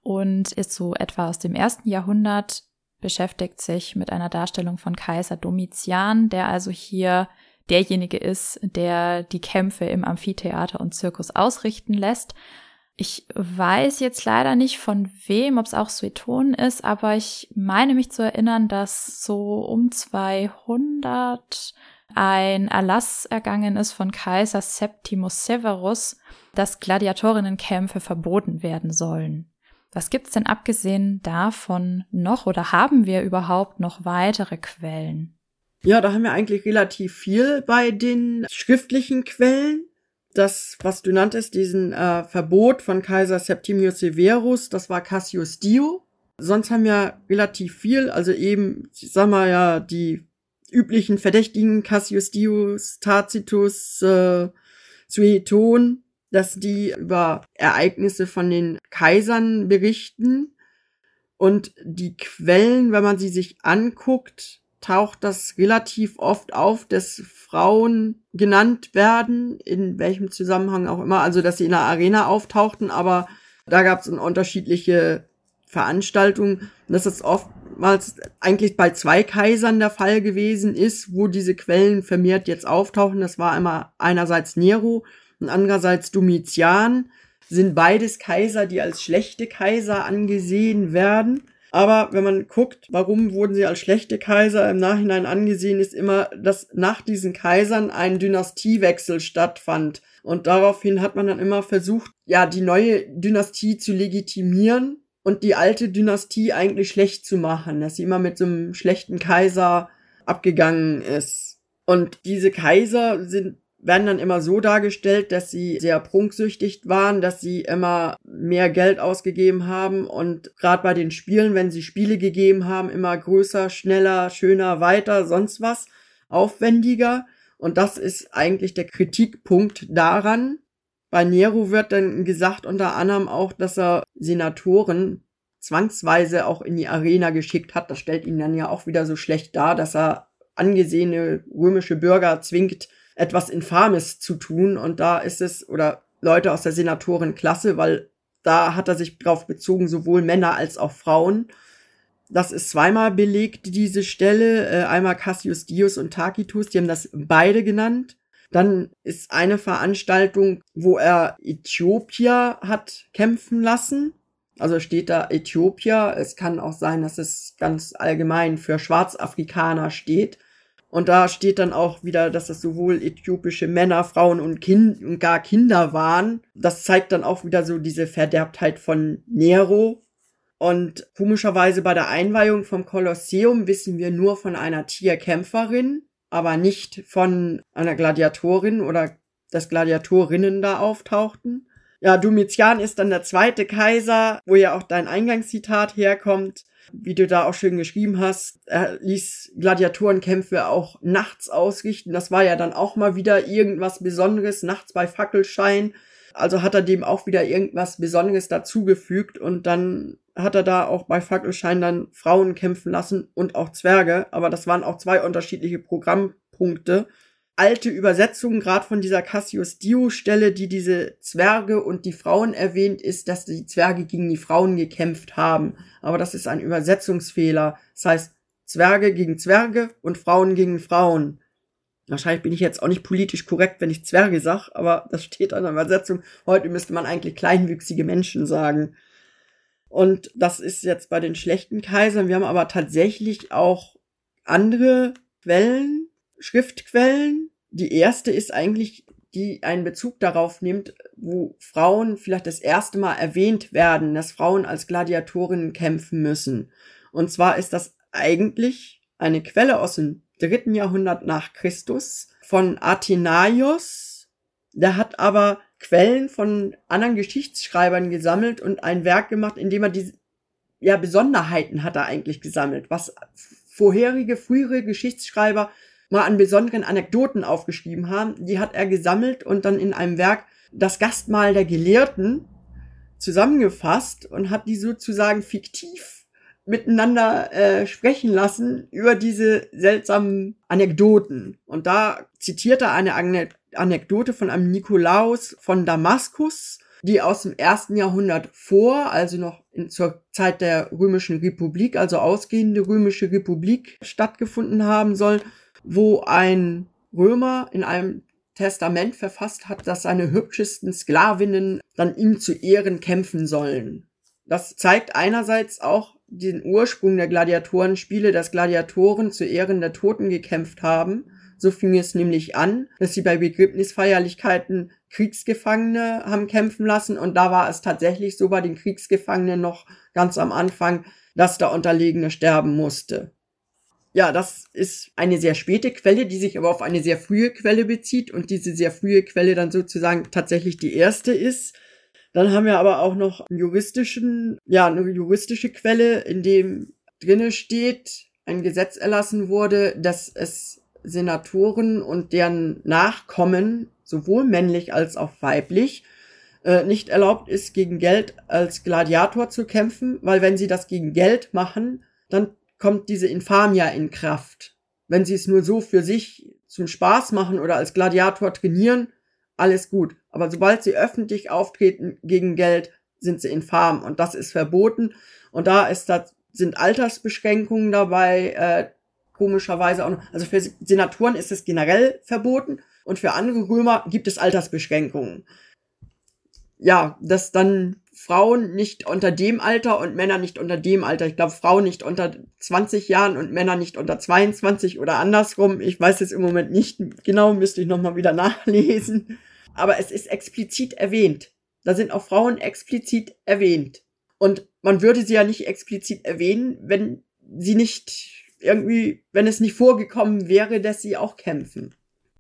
und ist so etwa aus dem ersten Jahrhundert, beschäftigt sich mit einer Darstellung von Kaiser Domitian, der also hier derjenige ist, der die Kämpfe im Amphitheater und Zirkus ausrichten lässt. Ich weiß jetzt leider nicht von wem, ob es auch Sueton ist, aber ich meine mich zu erinnern, dass so um 200 ein Erlass ergangen ist von Kaiser Septimus Severus, dass Gladiatorinnenkämpfe verboten werden sollen. Was gibt's denn abgesehen davon noch oder haben wir überhaupt noch weitere Quellen? Ja, da haben wir eigentlich relativ viel bei den schriftlichen Quellen. Das, was du nanntest, diesen äh, Verbot von Kaiser Septimius Severus, das war Cassius Dio. Sonst haben wir relativ viel, also eben, ich sag mal ja, die üblichen Verdächtigen, Cassius Dius, Tacitus, äh, Sueton, dass die über Ereignisse von den Kaisern berichten. Und die Quellen, wenn man sie sich anguckt, taucht das relativ oft auf, dass Frauen genannt werden, in welchem Zusammenhang auch immer, also dass sie in der Arena auftauchten, aber da gab es unterschiedliche Veranstaltungen, dass das oftmals eigentlich bei zwei Kaisern der Fall gewesen ist, wo diese Quellen vermehrt jetzt auftauchen. Das war einmal einerseits Nero und andererseits Domitian, sind beides Kaiser, die als schlechte Kaiser angesehen werden. Aber wenn man guckt, warum wurden sie als schlechte Kaiser im Nachhinein angesehen, ist immer, dass nach diesen Kaisern ein Dynastiewechsel stattfand. Und daraufhin hat man dann immer versucht, ja, die neue Dynastie zu legitimieren und die alte Dynastie eigentlich schlecht zu machen, dass sie immer mit so einem schlechten Kaiser abgegangen ist. Und diese Kaiser sind werden dann immer so dargestellt, dass sie sehr prunksüchtig waren, dass sie immer mehr Geld ausgegeben haben und gerade bei den Spielen, wenn sie Spiele gegeben haben, immer größer, schneller, schöner, weiter, sonst was, aufwendiger. Und das ist eigentlich der Kritikpunkt daran. Bei Nero wird dann gesagt unter anderem auch, dass er Senatoren zwangsweise auch in die Arena geschickt hat. Das stellt ihn dann ja auch wieder so schlecht dar, dass er angesehene römische Bürger zwingt, etwas Infames zu tun. Und da ist es, oder Leute aus der Senatorenklasse, weil da hat er sich drauf bezogen, sowohl Männer als auch Frauen. Das ist zweimal belegt, diese Stelle. Äh, einmal Cassius Dius und Tacitus, die haben das beide genannt. Dann ist eine Veranstaltung, wo er Äthiopier hat kämpfen lassen. Also steht da Äthiopier. Es kann auch sein, dass es ganz allgemein für Schwarzafrikaner steht. Und da steht dann auch wieder, dass das sowohl äthiopische Männer, Frauen und, kind und gar Kinder waren. Das zeigt dann auch wieder so diese Verderbtheit von Nero. Und komischerweise bei der Einweihung vom Kolosseum wissen wir nur von einer Tierkämpferin, aber nicht von einer Gladiatorin oder dass Gladiatorinnen da auftauchten. Ja, Domitian ist dann der zweite Kaiser, wo ja auch dein Eingangszitat herkommt wie du da auch schön geschrieben hast, er ließ Gladiatorenkämpfe auch nachts ausrichten. Das war ja dann auch mal wieder irgendwas Besonderes, nachts bei Fackelschein. Also hat er dem auch wieder irgendwas Besonderes dazugefügt und dann hat er da auch bei Fackelschein dann Frauen kämpfen lassen und auch Zwerge. Aber das waren auch zwei unterschiedliche Programmpunkte alte Übersetzungen, gerade von dieser Cassius Dio-Stelle, die diese Zwerge und die Frauen erwähnt, ist, dass die Zwerge gegen die Frauen gekämpft haben. Aber das ist ein Übersetzungsfehler. Das heißt, Zwerge gegen Zwerge und Frauen gegen Frauen. Wahrscheinlich bin ich jetzt auch nicht politisch korrekt, wenn ich Zwerge sag, aber das steht an der Übersetzung. Heute müsste man eigentlich kleinwüchsige Menschen sagen. Und das ist jetzt bei den schlechten Kaisern. Wir haben aber tatsächlich auch andere Quellen, Schriftquellen. Die erste ist eigentlich die einen Bezug darauf nimmt, wo Frauen vielleicht das erste Mal erwähnt werden, dass Frauen als Gladiatorinnen kämpfen müssen. Und zwar ist das eigentlich eine Quelle aus dem dritten Jahrhundert nach Christus von Athenaios. Der hat aber Quellen von anderen Geschichtsschreibern gesammelt und ein Werk gemacht, in dem er die ja, Besonderheiten hat er eigentlich gesammelt, was vorherige, frühere Geschichtsschreiber mal an besonderen Anekdoten aufgeschrieben haben. Die hat er gesammelt und dann in einem Werk das Gastmahl der Gelehrten zusammengefasst und hat die sozusagen fiktiv miteinander äh, sprechen lassen über diese seltsamen Anekdoten. Und da zitiert er eine Anekdote von einem Nikolaus von Damaskus, die aus dem ersten Jahrhundert vor, also noch in, zur Zeit der Römischen Republik, also ausgehende Römische Republik stattgefunden haben soll, wo ein Römer in einem Testament verfasst hat, dass seine hübschesten Sklavinnen dann ihm zu Ehren kämpfen sollen. Das zeigt einerseits auch den Ursprung der Gladiatorenspiele, dass Gladiatoren zu Ehren der Toten gekämpft haben. So fing es nämlich an, dass sie bei Begräbnisfeierlichkeiten Kriegsgefangene haben kämpfen lassen und da war es tatsächlich so bei den Kriegsgefangenen noch ganz am Anfang, dass der Unterlegene sterben musste. Ja, das ist eine sehr späte Quelle, die sich aber auf eine sehr frühe Quelle bezieht und diese sehr frühe Quelle dann sozusagen tatsächlich die erste ist. Dann haben wir aber auch noch einen juristischen, ja, eine juristische Quelle, in dem drinne steht, ein Gesetz erlassen wurde, dass es Senatoren und deren Nachkommen, sowohl männlich als auch weiblich, äh, nicht erlaubt ist, gegen Geld als Gladiator zu kämpfen, weil wenn sie das gegen Geld machen, dann kommt diese Infamia in Kraft. Wenn sie es nur so für sich zum Spaß machen oder als Gladiator trainieren, alles gut. Aber sobald sie öffentlich auftreten gegen Geld, sind sie infam und das ist verboten. Und da ist das, sind Altersbeschränkungen dabei, äh, komischerweise auch noch. Also für Senatoren ist es generell verboten und für andere Römer gibt es Altersbeschränkungen. Ja, dass dann Frauen nicht unter dem Alter und Männer nicht unter dem Alter. Ich glaube, Frauen nicht unter 20 Jahren und Männer nicht unter 22 oder andersrum. Ich weiß es im Moment nicht genau, müsste ich nochmal wieder nachlesen aber es ist explizit erwähnt. Da sind auch Frauen explizit erwähnt. Und man würde sie ja nicht explizit erwähnen, wenn sie nicht irgendwie, wenn es nicht vorgekommen wäre, dass sie auch kämpfen.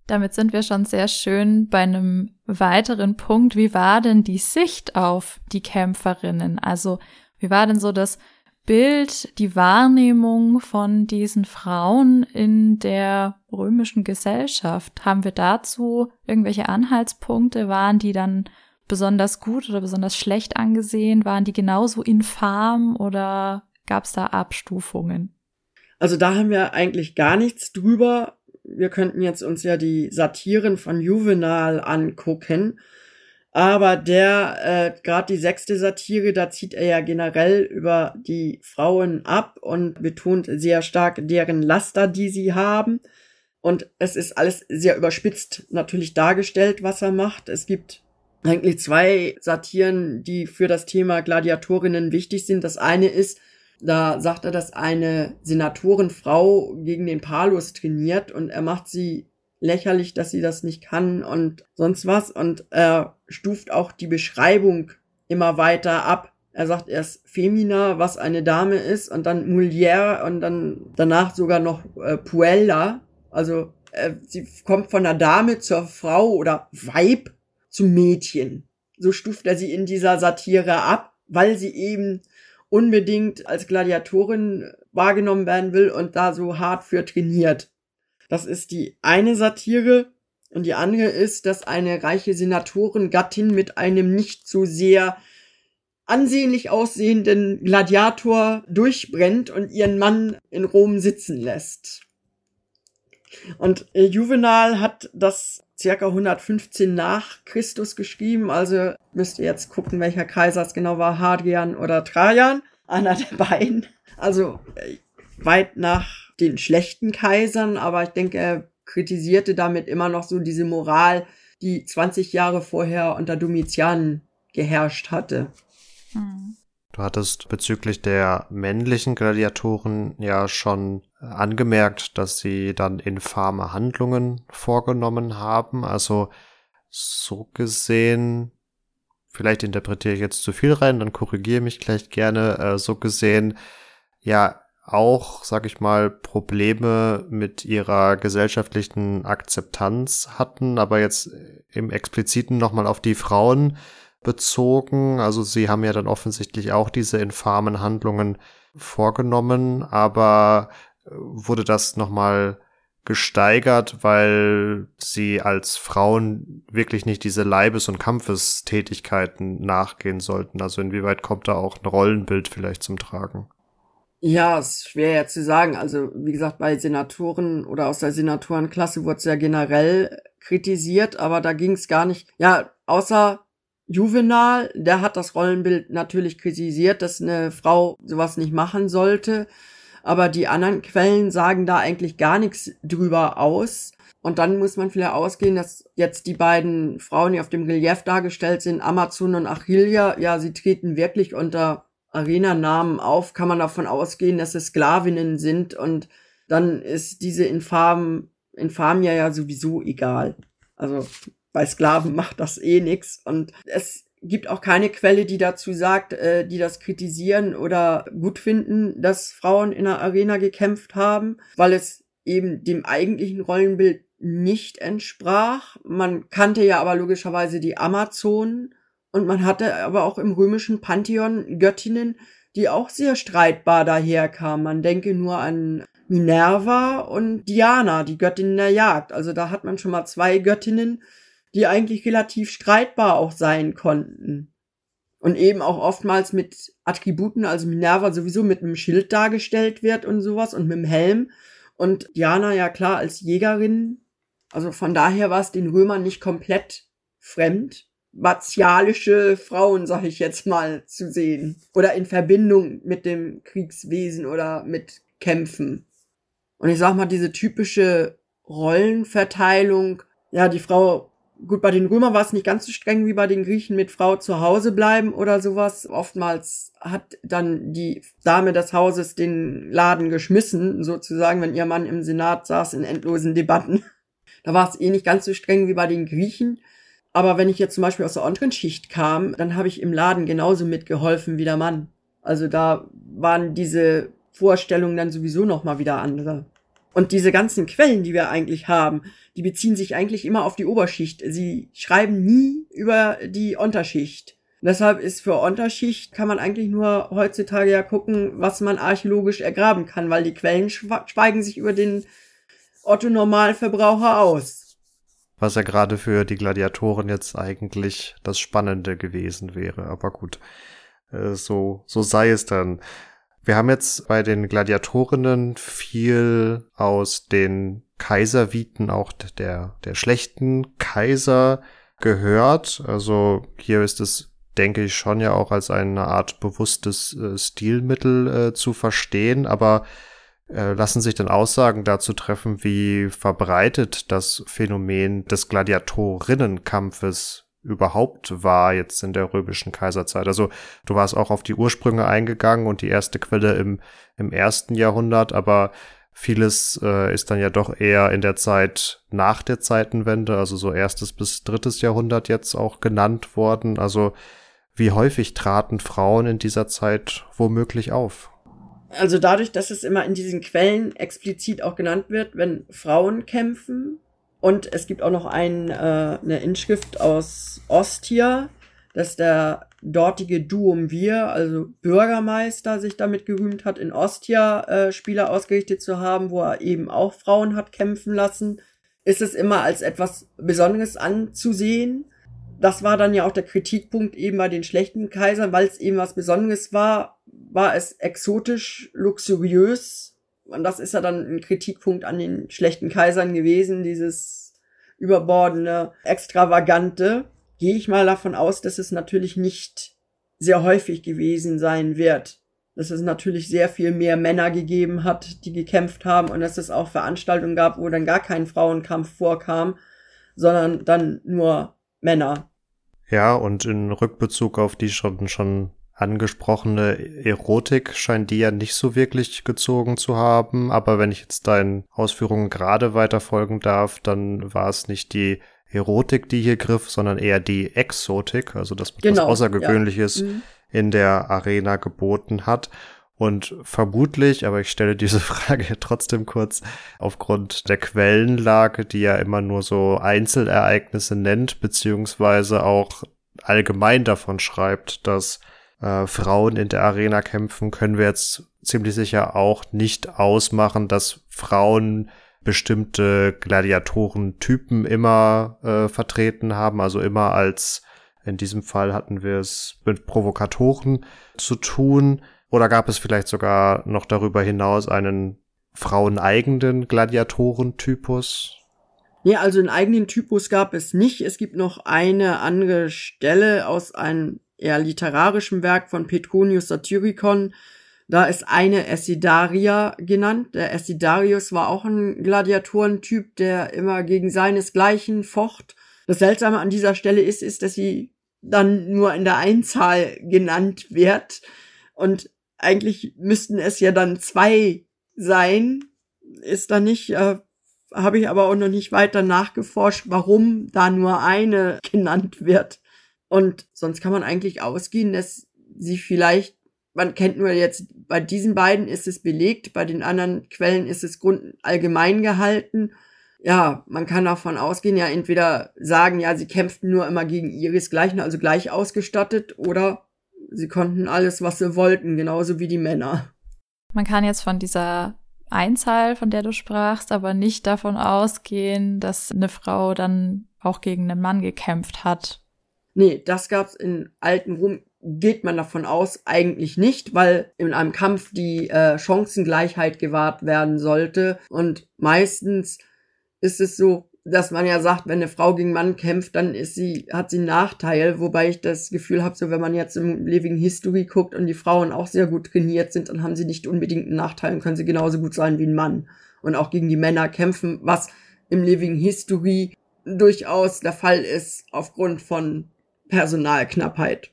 Damit sind wir schon sehr schön bei einem weiteren Punkt. Wie war denn die Sicht auf die Kämpferinnen? Also, wie war denn so das Bild, die Wahrnehmung von diesen Frauen in der römischen Gesellschaft? Haben wir dazu irgendwelche Anhaltspunkte? Waren die dann besonders gut oder besonders schlecht angesehen? Waren die genauso infam oder gab es da Abstufungen? Also da haben wir eigentlich gar nichts drüber. Wir könnten jetzt uns ja die Satiren von Juvenal angucken. Aber der, äh, gerade die sechste Satire, da zieht er ja generell über die Frauen ab und betont sehr stark deren Laster, die sie haben. Und es ist alles sehr überspitzt natürlich dargestellt, was er macht. Es gibt eigentlich zwei Satiren, die für das Thema Gladiatorinnen wichtig sind. Das eine ist, da sagt er, dass eine Senatorenfrau gegen den Palus trainiert und er macht sie lächerlich, dass sie das nicht kann und sonst was. Und er stuft auch die Beschreibung immer weiter ab. Er sagt erst Femina, was eine Dame ist, und dann Mulier und dann danach sogar noch äh, Puella. Also äh, sie kommt von der Dame zur Frau oder Weib zum Mädchen. So stuft er sie in dieser Satire ab, weil sie eben unbedingt als Gladiatorin wahrgenommen werden will und da so hart für trainiert. Das ist die eine Satire. Und die andere ist, dass eine reiche Senatorengattin mit einem nicht so sehr ansehnlich aussehenden Gladiator durchbrennt und ihren Mann in Rom sitzen lässt. Und äh, Juvenal hat das circa 115 nach Christus geschrieben, also müsst ihr jetzt gucken, welcher Kaiser es genau war, Hadrian oder Trajan, einer der beiden. Also äh, weit nach den schlechten Kaisern, aber ich denke, er kritisierte damit immer noch so diese Moral, die 20 Jahre vorher unter Domitian geherrscht hatte. Du hattest bezüglich der männlichen Gladiatoren ja schon angemerkt, dass sie dann infame Handlungen vorgenommen haben. Also so gesehen, vielleicht interpretiere ich jetzt zu viel rein, dann korrigiere mich gleich gerne, äh, so gesehen, ja, auch, sag ich mal, Probleme mit ihrer gesellschaftlichen Akzeptanz hatten, aber jetzt im expliziten nochmal auf die Frauen bezogen. Also sie haben ja dann offensichtlich auch diese infamen Handlungen vorgenommen, aber wurde das nochmal gesteigert, weil sie als Frauen wirklich nicht diese Leibes- und Kampfestätigkeiten nachgehen sollten. Also inwieweit kommt da auch ein Rollenbild vielleicht zum Tragen? Ja, ist schwer ja zu sagen. Also, wie gesagt, bei Senatoren oder aus der Senatorenklasse wurde es ja generell kritisiert, aber da ging es gar nicht. Ja, außer Juvenal, der hat das Rollenbild natürlich kritisiert, dass eine Frau sowas nicht machen sollte. Aber die anderen Quellen sagen da eigentlich gar nichts drüber aus. Und dann muss man vielleicht ausgehen, dass jetzt die beiden Frauen, die auf dem Relief dargestellt sind, Amazon und Achillia, ja, sie treten wirklich unter Arena-Namen auf, kann man davon ausgehen, dass es Sklavinnen sind und dann ist diese Infam, Infamia ja sowieso egal. Also bei Sklaven macht das eh nix und es gibt auch keine Quelle, die dazu sagt, äh, die das kritisieren oder gut finden, dass Frauen in der Arena gekämpft haben, weil es eben dem eigentlichen Rollenbild nicht entsprach. Man kannte ja aber logischerweise die Amazonen und man hatte aber auch im römischen Pantheon Göttinnen, die auch sehr streitbar daherkamen. Man denke nur an Minerva und Diana, die Göttin der Jagd. Also da hat man schon mal zwei Göttinnen, die eigentlich relativ streitbar auch sein konnten. Und eben auch oftmals mit Attributen, also Minerva sowieso mit einem Schild dargestellt wird und sowas und mit dem Helm. Und Diana ja klar als Jägerin. Also von daher war es den Römern nicht komplett fremd martialische Frauen, sag ich jetzt mal, zu sehen. Oder in Verbindung mit dem Kriegswesen oder mit Kämpfen. Und ich sag mal, diese typische Rollenverteilung, ja, die Frau, gut, bei den Römern war es nicht ganz so streng wie bei den Griechen mit Frau zu Hause bleiben oder sowas. Oftmals hat dann die Dame des Hauses den Laden geschmissen, sozusagen, wenn ihr Mann im Senat saß in endlosen Debatten. Da war es eh nicht ganz so streng wie bei den Griechen. Aber wenn ich jetzt zum Beispiel aus der unteren Schicht kam, dann habe ich im Laden genauso mitgeholfen wie der Mann. Also da waren diese Vorstellungen dann sowieso noch mal wieder andere. Und diese ganzen Quellen, die wir eigentlich haben, die beziehen sich eigentlich immer auf die Oberschicht. Sie schreiben nie über die Unterschicht. Deshalb ist für Unterschicht kann man eigentlich nur heutzutage ja gucken, was man archäologisch ergraben kann, weil die Quellen schweigen sich über den Otto Normalverbraucher aus was ja gerade für die Gladiatoren jetzt eigentlich das Spannende gewesen wäre. Aber gut, äh, so, so sei es dann. Wir haben jetzt bei den Gladiatorinnen viel aus den Kaiserviten auch der, der schlechten Kaiser gehört. Also hier ist es, denke ich, schon ja auch als eine Art bewusstes äh, Stilmittel äh, zu verstehen. Aber äh, lassen sich dann Aussagen dazu treffen, wie verbreitet das Phänomen des Gladiatorinnenkampfes überhaupt war jetzt in der römischen Kaiserzeit. Also du warst auch auf die Ursprünge eingegangen und die erste Quelle im, im ersten Jahrhundert, aber vieles äh, ist dann ja doch eher in der Zeit nach der Zeitenwende, also so erstes bis drittes Jahrhundert jetzt auch genannt worden. Also wie häufig traten Frauen in dieser Zeit womöglich auf? Also dadurch, dass es immer in diesen Quellen explizit auch genannt wird, wenn Frauen kämpfen. Und es gibt auch noch ein, äh, eine Inschrift aus Ostia, dass der dortige Duumvir, also Bürgermeister, sich damit gerühmt hat, in Ostia äh, Spieler ausgerichtet zu haben, wo er eben auch Frauen hat kämpfen lassen, ist es immer als etwas Besonderes anzusehen. Das war dann ja auch der Kritikpunkt eben bei den schlechten Kaisern, weil es eben was Besonderes war, war es exotisch, luxuriös. Und das ist ja dann ein Kritikpunkt an den schlechten Kaisern gewesen, dieses überbordene, extravagante. Gehe ich mal davon aus, dass es natürlich nicht sehr häufig gewesen sein wird. Dass es natürlich sehr viel mehr Männer gegeben hat, die gekämpft haben und dass es auch Veranstaltungen gab, wo dann gar kein Frauenkampf vorkam, sondern dann nur Männer. Ja, und in Rückbezug auf die schon, schon angesprochene Erotik scheint die ja nicht so wirklich gezogen zu haben. Aber wenn ich jetzt deinen Ausführungen gerade weiter folgen darf, dann war es nicht die Erotik, die hier griff, sondern eher die Exotik, also dass man Genau, was Außergewöhnliches ja. Mhm. in der Arena geboten hat. Und vermutlich, aber ich stelle diese Frage trotzdem kurz, aufgrund der Quellenlage, die ja immer nur so Einzelereignisse nennt, beziehungsweise auch allgemein davon schreibt, dass äh, Frauen in der Arena kämpfen, können wir jetzt ziemlich sicher auch nicht ausmachen, dass Frauen bestimmte Gladiatorentypen immer äh, vertreten haben, also immer als in diesem Fall hatten wir es mit Provokatoren zu tun. Oder gab es vielleicht sogar noch darüber hinaus einen fraueneigenen Gladiatorentypus? Nee, also einen eigenen Typus gab es nicht. Es gibt noch eine andere Stelle aus einem eher literarischen Werk von Petronius Satyricon. Da ist eine Essidaria genannt. Der Essidarius war auch ein Gladiatorentyp, der immer gegen seinesgleichen focht. Das Seltsame an dieser Stelle ist, ist, dass sie dann nur in der Einzahl genannt wird. Und eigentlich müssten es ja dann zwei sein. Ist da nicht, äh, habe ich aber auch noch nicht weiter nachgeforscht, warum da nur eine genannt wird. Und sonst kann man eigentlich ausgehen, dass sie vielleicht, man kennt nur jetzt, bei diesen beiden ist es belegt, bei den anderen Quellen ist es grund allgemein gehalten. Ja, man kann davon ausgehen, ja, entweder sagen, ja, sie kämpften nur immer gegen ihresgleichen, also gleich ausgestattet, oder sie konnten alles, was sie wollten, genauso wie die Männer. Man kann jetzt von dieser Einzahl, von der du sprachst, aber nicht davon ausgehen, dass eine Frau dann auch gegen einen Mann gekämpft hat. Nee, das gab's in alten Rom, geht man davon aus, eigentlich nicht, weil in einem Kampf die äh, Chancengleichheit gewahrt werden sollte. Und meistens ist es so, dass man ja sagt, wenn eine Frau gegen Mann kämpft, dann ist sie, hat sie einen Nachteil, wobei ich das Gefühl habe, so wenn man jetzt im Living History guckt und die Frauen auch sehr gut trainiert sind, dann haben sie nicht unbedingt einen Nachteil und können sie genauso gut sein wie ein Mann. Und auch gegen die Männer kämpfen, was im Living History durchaus der Fall ist, aufgrund von Personalknappheit.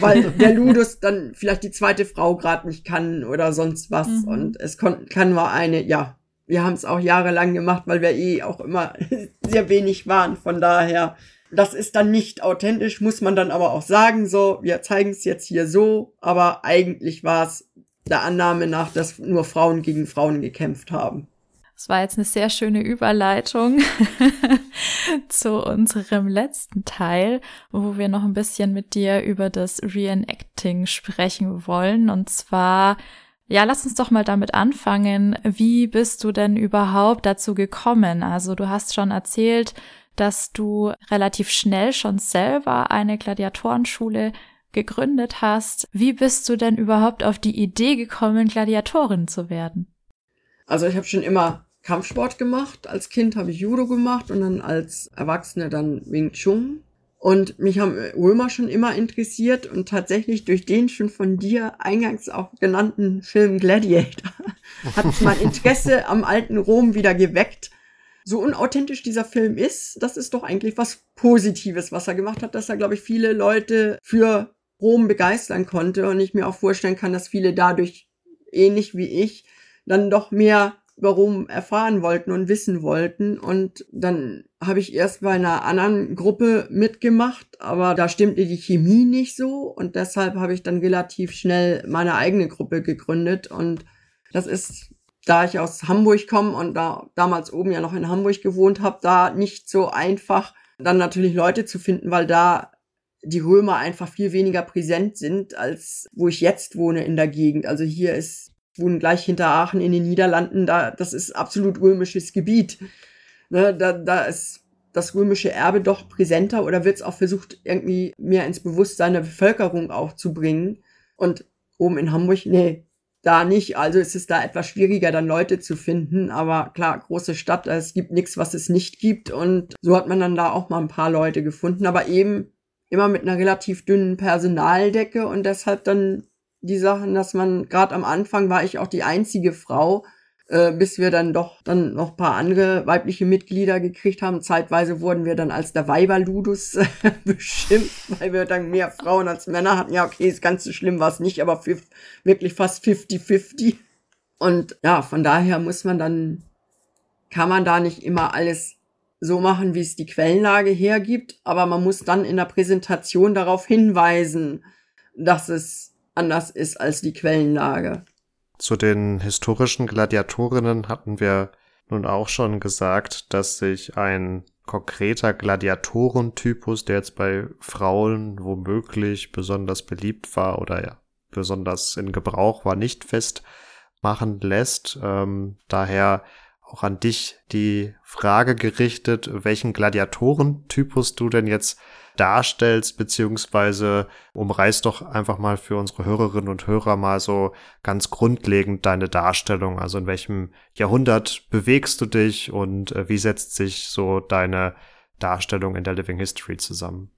Weil der Ludus dann vielleicht die zweite Frau gerade nicht kann oder sonst was. Mhm. Und es kon kann nur eine, ja, wir haben es auch jahrelang gemacht, weil wir eh auch immer sehr wenig waren. Von daher, das ist dann nicht authentisch, muss man dann aber auch sagen, so, wir zeigen es jetzt hier so, aber eigentlich war es der Annahme nach, dass nur Frauen gegen Frauen gekämpft haben. Das war jetzt eine sehr schöne Überleitung zu unserem letzten Teil, wo wir noch ein bisschen mit dir über das Reenacting sprechen wollen. Und zwar, ja, lass uns doch mal damit anfangen. Wie bist du denn überhaupt dazu gekommen? Also du hast schon erzählt, dass du relativ schnell schon selber eine Gladiatorenschule gegründet hast. Wie bist du denn überhaupt auf die Idee gekommen, Gladiatorin zu werden? Also ich habe schon immer Kampfsport gemacht. Als Kind habe ich Judo gemacht und dann als Erwachsene dann Wing Chun. Und mich haben Römer schon immer interessiert und tatsächlich durch den schon von dir eingangs auch genannten Film Gladiator hat mein Interesse am alten Rom wieder geweckt. So unauthentisch dieser Film ist, das ist doch eigentlich was Positives, was er gemacht hat, dass er, glaube ich, viele Leute für Rom begeistern konnte und ich mir auch vorstellen kann, dass viele dadurch ähnlich wie ich dann doch mehr Rom erfahren wollten und wissen wollten. Und dann habe ich erst bei einer anderen Gruppe mitgemacht, aber da stimmte die Chemie nicht so und deshalb habe ich dann relativ schnell meine eigene Gruppe gegründet und das ist, da ich aus Hamburg komme und da damals oben ja noch in Hamburg gewohnt habe, da nicht so einfach dann natürlich Leute zu finden, weil da die Römer einfach viel weniger präsent sind, als wo ich jetzt wohne in der Gegend. Also hier ist wohnen gleich hinter Aachen in den Niederlanden, da, das ist absolut römisches Gebiet. Ne, da, da ist das römische Erbe doch präsenter oder wird es auch versucht, irgendwie mehr ins Bewusstsein der Bevölkerung auch zu bringen. Und oben in Hamburg, nee, da nicht. Also ist es da etwas schwieriger, dann Leute zu finden. Aber klar, große Stadt, es gibt nichts, was es nicht gibt. Und so hat man dann da auch mal ein paar Leute gefunden. Aber eben immer mit einer relativ dünnen Personaldecke und deshalb dann die Sachen, dass man gerade am Anfang war ich auch die einzige Frau, äh, bis wir dann doch dann noch paar andere weibliche Mitglieder gekriegt haben. Zeitweise wurden wir dann als der Weiberludus äh, beschimpft, weil wir dann mehr Frauen als Männer hatten. Ja, okay, ist ganz so schlimm war es nicht, aber für, wirklich fast 50-50. Und ja, von daher muss man dann, kann man da nicht immer alles so machen, wie es die Quellenlage hergibt, aber man muss dann in der Präsentation darauf hinweisen, dass es anders ist als die Quellenlage. Zu den historischen Gladiatorinnen hatten wir nun auch schon gesagt, dass sich ein konkreter Gladiatorentypus, der jetzt bei Frauen womöglich besonders beliebt war oder ja, besonders in Gebrauch war, nicht festmachen lässt. Ähm, daher auch an dich die Frage gerichtet, welchen Gladiatorentypus du denn jetzt darstellst, beziehungsweise umreißt doch einfach mal für unsere Hörerinnen und Hörer mal so ganz grundlegend deine Darstellung. Also in welchem Jahrhundert bewegst du dich und äh, wie setzt sich so deine Darstellung in der Living History zusammen?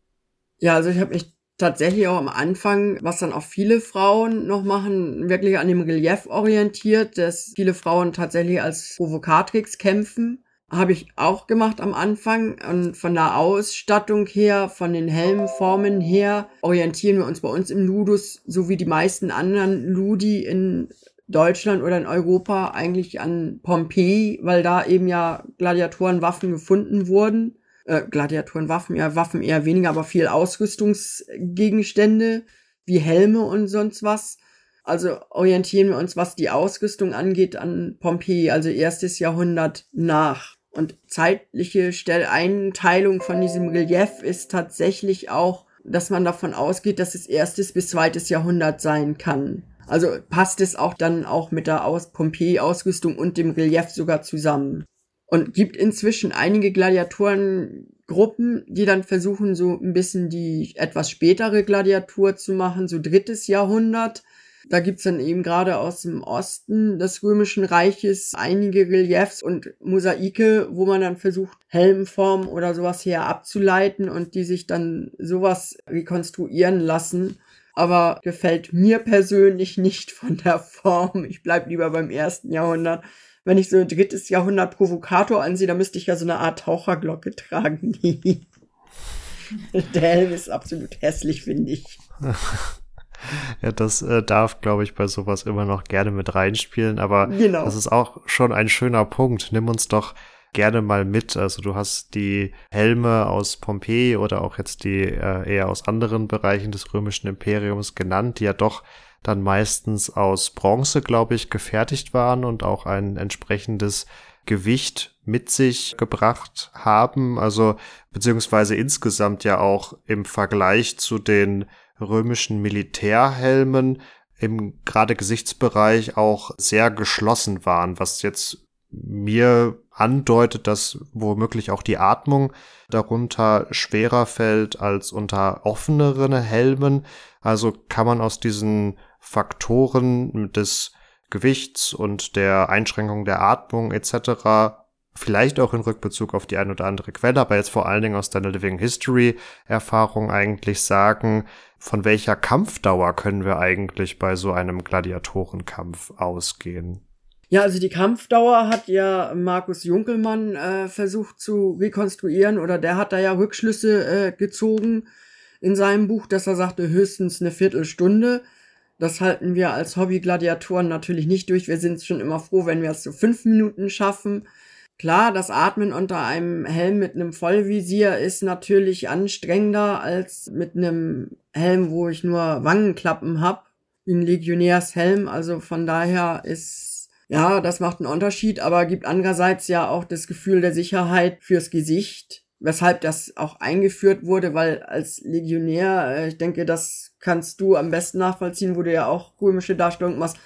Ja, also ich habe mich tatsächlich auch am Anfang, was dann auch viele Frauen noch machen, wirklich an dem Relief orientiert, dass viele Frauen tatsächlich als Provocatrix kämpfen habe ich auch gemacht am Anfang. Und von der Ausstattung her, von den Helmformen her, orientieren wir uns bei uns im Ludus, so wie die meisten anderen Ludi in Deutschland oder in Europa, eigentlich an Pompeji, weil da eben ja Gladiatorenwaffen gefunden wurden. Äh, Gladiatorenwaffen, ja, Waffen eher weniger, aber viel Ausrüstungsgegenstände, wie Helme und sonst was. Also orientieren wir uns, was die Ausrüstung angeht, an Pompeji, also erstes Jahrhundert nach. Und zeitliche Stelleinteilung von diesem Relief ist tatsächlich auch, dass man davon ausgeht, dass es erstes bis zweites Jahrhundert sein kann. Also passt es auch dann auch mit der Aus Pompeji-Ausrüstung und dem Relief sogar zusammen. Und gibt inzwischen einige Gladiatorengruppen, die dann versuchen, so ein bisschen die etwas spätere Gladiatur zu machen, so drittes Jahrhundert. Da gibt's dann eben gerade aus dem Osten des Römischen Reiches einige Reliefs und Mosaike, wo man dann versucht, Helmformen oder sowas her abzuleiten und die sich dann sowas rekonstruieren lassen. Aber gefällt mir persönlich nicht von der Form. Ich bleib lieber beim ersten Jahrhundert. Wenn ich so ein drittes Jahrhundert Provokator ansehe, dann müsste ich ja so eine Art Taucherglocke tragen. der Helm ist absolut hässlich, finde ich. Ja, das äh, darf, glaube ich, bei sowas immer noch gerne mit reinspielen, aber genau. das ist auch schon ein schöner Punkt. Nimm uns doch gerne mal mit. Also du hast die Helme aus Pompeji oder auch jetzt die äh, eher aus anderen Bereichen des römischen Imperiums genannt, die ja doch dann meistens aus Bronze, glaube ich, gefertigt waren und auch ein entsprechendes Gewicht mit sich gebracht haben. Also beziehungsweise insgesamt ja auch im Vergleich zu den römischen Militärhelmen im gerade Gesichtsbereich auch sehr geschlossen waren, was jetzt mir andeutet, dass womöglich auch die Atmung darunter schwerer fällt als unter offeneren Helmen. Also kann man aus diesen Faktoren des Gewichts und der Einschränkung der Atmung etc vielleicht auch in Rückbezug auf die ein oder andere Quelle, aber jetzt vor allen Dingen aus deiner Living History Erfahrung eigentlich sagen, von welcher Kampfdauer können wir eigentlich bei so einem Gladiatorenkampf ausgehen? Ja, also die Kampfdauer hat ja Markus Junkelmann äh, versucht zu rekonstruieren oder der hat da ja Rückschlüsse äh, gezogen in seinem Buch, dass er sagte höchstens eine Viertelstunde. Das halten wir als Hobby-Gladiatoren natürlich nicht durch. Wir sind schon immer froh, wenn wir es so fünf Minuten schaffen. Klar, das Atmen unter einem Helm mit einem Vollvisier ist natürlich anstrengender als mit einem Helm, wo ich nur Wangenklappen hab, ein Legionärshelm. Also von daher ist, ja, das macht einen Unterschied, aber gibt andererseits ja auch das Gefühl der Sicherheit fürs Gesicht, weshalb das auch eingeführt wurde, weil als Legionär, äh, ich denke, das kannst du am besten nachvollziehen, wo du ja auch römische Darstellung machst,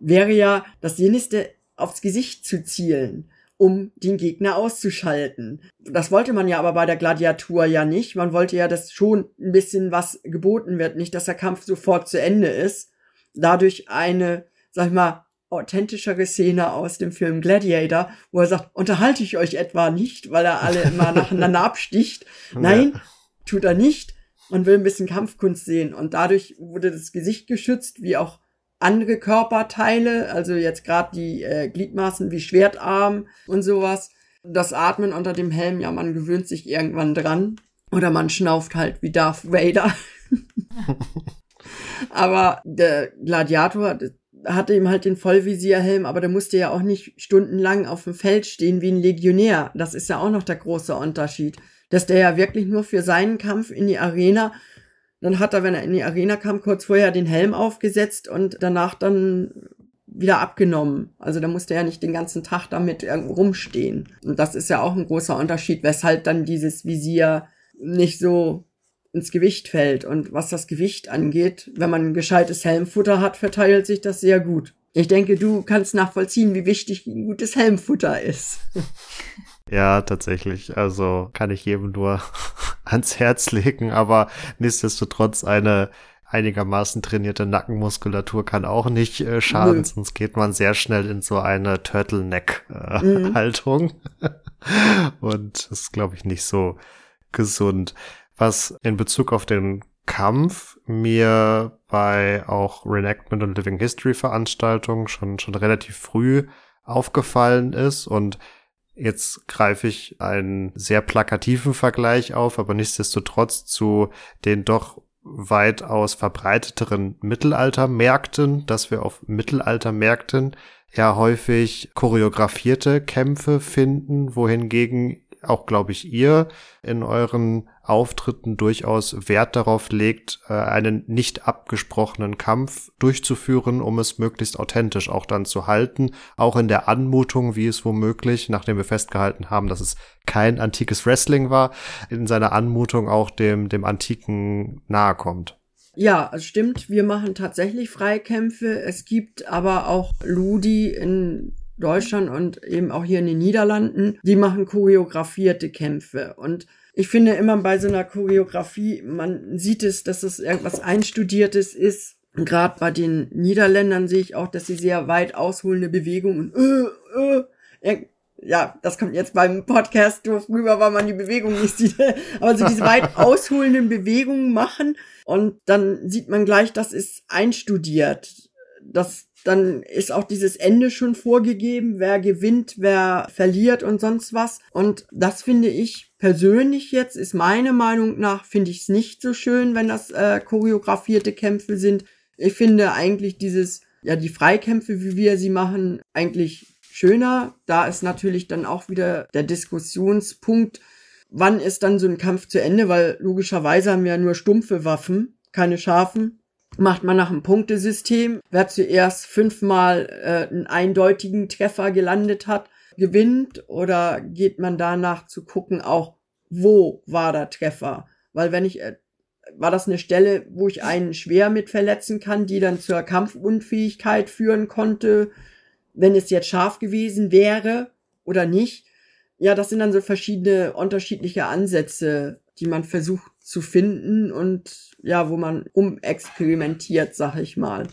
wäre ja das Sinnigste aufs Gesicht zu zielen um den Gegner auszuschalten. Das wollte man ja aber bei der Gladiatur ja nicht. Man wollte ja, dass schon ein bisschen was geboten wird, nicht, dass der Kampf sofort zu Ende ist. Dadurch eine, sag ich mal, authentischere Szene aus dem Film Gladiator, wo er sagt, unterhalte ich euch etwa nicht, weil er alle immer nacheinander absticht. Nein, ja. tut er nicht und will ein bisschen Kampfkunst sehen. Und dadurch wurde das Gesicht geschützt, wie auch andere Körperteile, also jetzt gerade die äh, Gliedmaßen wie Schwertarm und sowas. Das Atmen unter dem Helm, ja, man gewöhnt sich irgendwann dran. Oder man schnauft halt wie Darth Vader. Aber der Gladiator, hatte ihm halt den Vollvisierhelm, aber der musste ja auch nicht stundenlang auf dem Feld stehen wie ein Legionär. Das ist ja auch noch der große Unterschied. Dass der ja wirklich nur für seinen Kampf in die Arena, dann hat er, wenn er in die Arena kam, kurz vorher den Helm aufgesetzt und danach dann wieder abgenommen. Also da musste er ja nicht den ganzen Tag damit irgendwo rumstehen. Und das ist ja auch ein großer Unterschied, weshalb dann dieses Visier nicht so ins Gewicht fällt. Und was das Gewicht angeht, wenn man ein gescheites Helmfutter hat, verteilt sich das sehr gut. Ich denke, du kannst nachvollziehen, wie wichtig ein gutes Helmfutter ist. Ja, tatsächlich. Also kann ich jedem nur ans Herz legen, aber nichtsdestotrotz eine einigermaßen trainierte Nackenmuskulatur kann auch nicht äh, schaden, Nö. sonst geht man sehr schnell in so eine Turtleneck-Haltung. Äh, mhm. Und das ist, glaube ich, nicht so gesund. Was in Bezug auf den Kampf mir bei auch Reenactment und Living History Veranstaltungen schon, schon relativ früh aufgefallen ist und Jetzt greife ich einen sehr plakativen Vergleich auf, aber nichtsdestotrotz zu den doch weitaus verbreiteteren Mittelaltermärkten, dass wir auf Mittelaltermärkten ja häufig choreografierte Kämpfe finden, wohingegen auch, glaube ich, ihr in euren Auftritten durchaus Wert darauf legt, äh, einen nicht abgesprochenen Kampf durchzuführen, um es möglichst authentisch auch dann zu halten, auch in der Anmutung, wie es womöglich, nachdem wir festgehalten haben, dass es kein antikes Wrestling war, in seiner Anmutung auch dem, dem Antiken nahe kommt. Ja, es stimmt. Wir machen tatsächlich Freikämpfe. Es gibt aber auch Ludi in Deutschland und eben auch hier in den Niederlanden, die machen choreografierte Kämpfe. Und ich finde immer bei so einer Choreografie, man sieht es, dass es irgendwas Einstudiertes ist. Gerade bei den Niederländern sehe ich auch, dass sie sehr weit ausholende Bewegungen, äh, äh, ja, das kommt jetzt beim Podcast doof rüber, weil man die Bewegung nicht sieht, aber so diese weit ausholenden Bewegungen machen und dann sieht man gleich, das ist einstudiert. Das dann ist auch dieses Ende schon vorgegeben, wer gewinnt, wer verliert und sonst was. Und das finde ich persönlich jetzt, ist meine Meinung nach, finde ich es nicht so schön, wenn das äh, choreografierte Kämpfe sind. Ich finde eigentlich dieses, ja, die Freikämpfe, wie wir sie machen, eigentlich schöner. Da ist natürlich dann auch wieder der Diskussionspunkt, wann ist dann so ein Kampf zu Ende, weil logischerweise haben wir ja nur stumpfe Waffen, keine scharfen macht man nach einem Punktesystem. Wer zuerst fünfmal äh, einen eindeutigen Treffer gelandet hat, gewinnt oder geht man danach zu gucken, auch wo war der Treffer? Weil wenn ich, äh, war das eine Stelle, wo ich einen schwer mit verletzen kann, die dann zur Kampfunfähigkeit führen konnte, wenn es jetzt scharf gewesen wäre oder nicht? Ja, das sind dann so verschiedene unterschiedliche Ansätze, die man versucht zu finden und ja, wo man umexperimentiert, sag ich mal.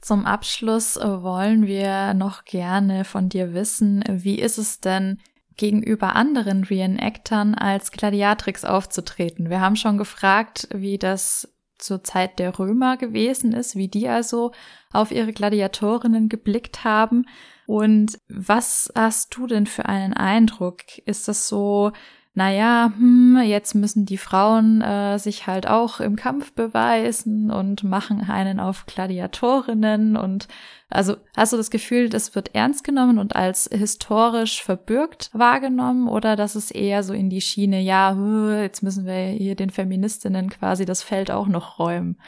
Zum Abschluss äh, wollen wir noch gerne von dir wissen, wie ist es denn gegenüber anderen Reenactern als Gladiatrix aufzutreten? Wir haben schon gefragt, wie das zur Zeit der Römer gewesen ist, wie die also auf ihre Gladiatorinnen geblickt haben. Und was hast du denn für einen Eindruck? Ist das so naja, hm, jetzt müssen die Frauen äh, sich halt auch im Kampf beweisen und machen einen auf Gladiatorinnen und also hast du das Gefühl, das wird ernst genommen und als historisch verbürgt wahrgenommen oder dass es eher so in die Schiene, ja, jetzt müssen wir hier den Feministinnen quasi das Feld auch noch räumen?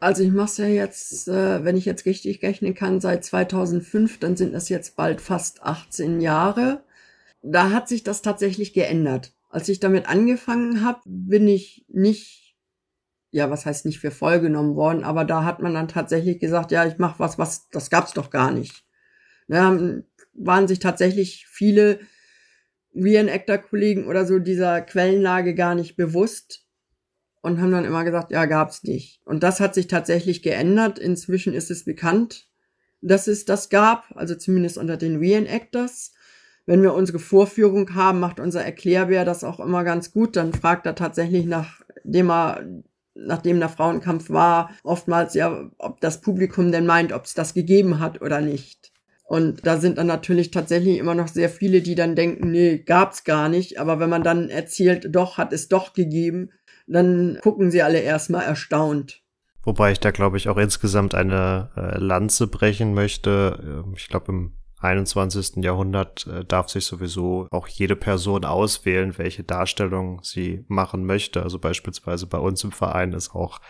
Also ich mache es ja jetzt, äh, wenn ich jetzt richtig rechnen kann, seit 2005, dann sind das jetzt bald fast 18 Jahre da hat sich das tatsächlich geändert. Als ich damit angefangen habe, bin ich nicht, ja, was heißt nicht für voll genommen worden, aber da hat man dann tatsächlich gesagt, ja, ich mache was, was, das gab's doch gar nicht. Da waren sich tatsächlich viele Reenactor-Kollegen oder so dieser Quellenlage gar nicht bewusst und haben dann immer gesagt, ja, gab's nicht. Und das hat sich tatsächlich geändert. Inzwischen ist es bekannt, dass es das gab, also zumindest unter den Reenactors wenn wir unsere Vorführung haben, macht unser Erklärbär das auch immer ganz gut. Dann fragt er tatsächlich, nachdem er, nachdem der Frauenkampf war, oftmals ja, ob das Publikum denn meint, ob es das gegeben hat oder nicht. Und da sind dann natürlich tatsächlich immer noch sehr viele, die dann denken, nee, gab's gar nicht. Aber wenn man dann erzählt, doch, hat es doch gegeben, dann gucken sie alle erstmal erstaunt. Wobei ich da, glaube ich, auch insgesamt eine äh, Lanze brechen möchte. Ähm, ich glaube, im 21. Jahrhundert äh, darf sich sowieso auch jede Person auswählen, welche Darstellung sie machen möchte. Also beispielsweise bei uns im Verein ist auch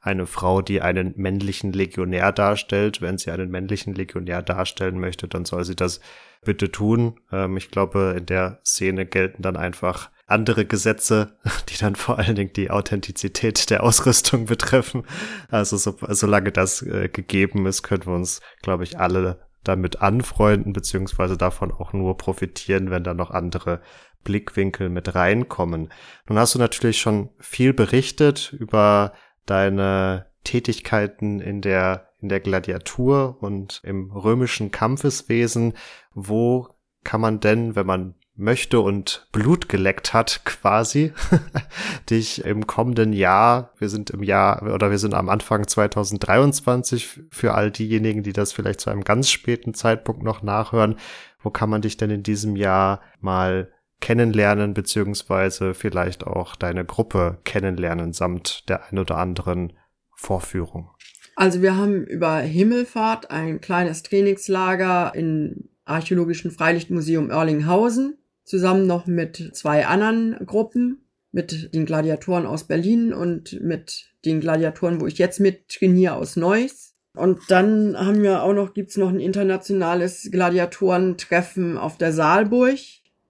eine Frau, die einen männlichen Legionär darstellt. Wenn sie einen männlichen Legionär darstellen möchte, dann soll sie das bitte tun. Ähm, ich glaube, in der Szene gelten dann einfach andere Gesetze, die dann vor allen Dingen die Authentizität der Ausrüstung betreffen. Also so, solange das äh, gegeben ist, können wir uns, glaube ich, alle damit anfreunden, beziehungsweise davon auch nur profitieren, wenn da noch andere Blickwinkel mit reinkommen. Nun hast du natürlich schon viel berichtet über deine Tätigkeiten in der, in der Gladiatur und im römischen Kampfeswesen. Wo kann man denn, wenn man möchte und Blut geleckt hat, quasi, dich im kommenden Jahr, wir sind im Jahr oder wir sind am Anfang 2023 für all diejenigen, die das vielleicht zu einem ganz späten Zeitpunkt noch nachhören, wo kann man dich denn in diesem Jahr mal kennenlernen, beziehungsweise vielleicht auch deine Gruppe kennenlernen, samt der ein oder anderen Vorführung? Also wir haben über Himmelfahrt ein kleines Trainingslager im Archäologischen Freilichtmuseum Erlinghausen zusammen noch mit zwei anderen Gruppen, mit den Gladiatoren aus Berlin und mit den Gladiatoren, wo ich jetzt mit trainiere aus Neuss. Und dann haben wir auch noch, gibt's noch ein internationales Gladiatorentreffen auf der Saalburg,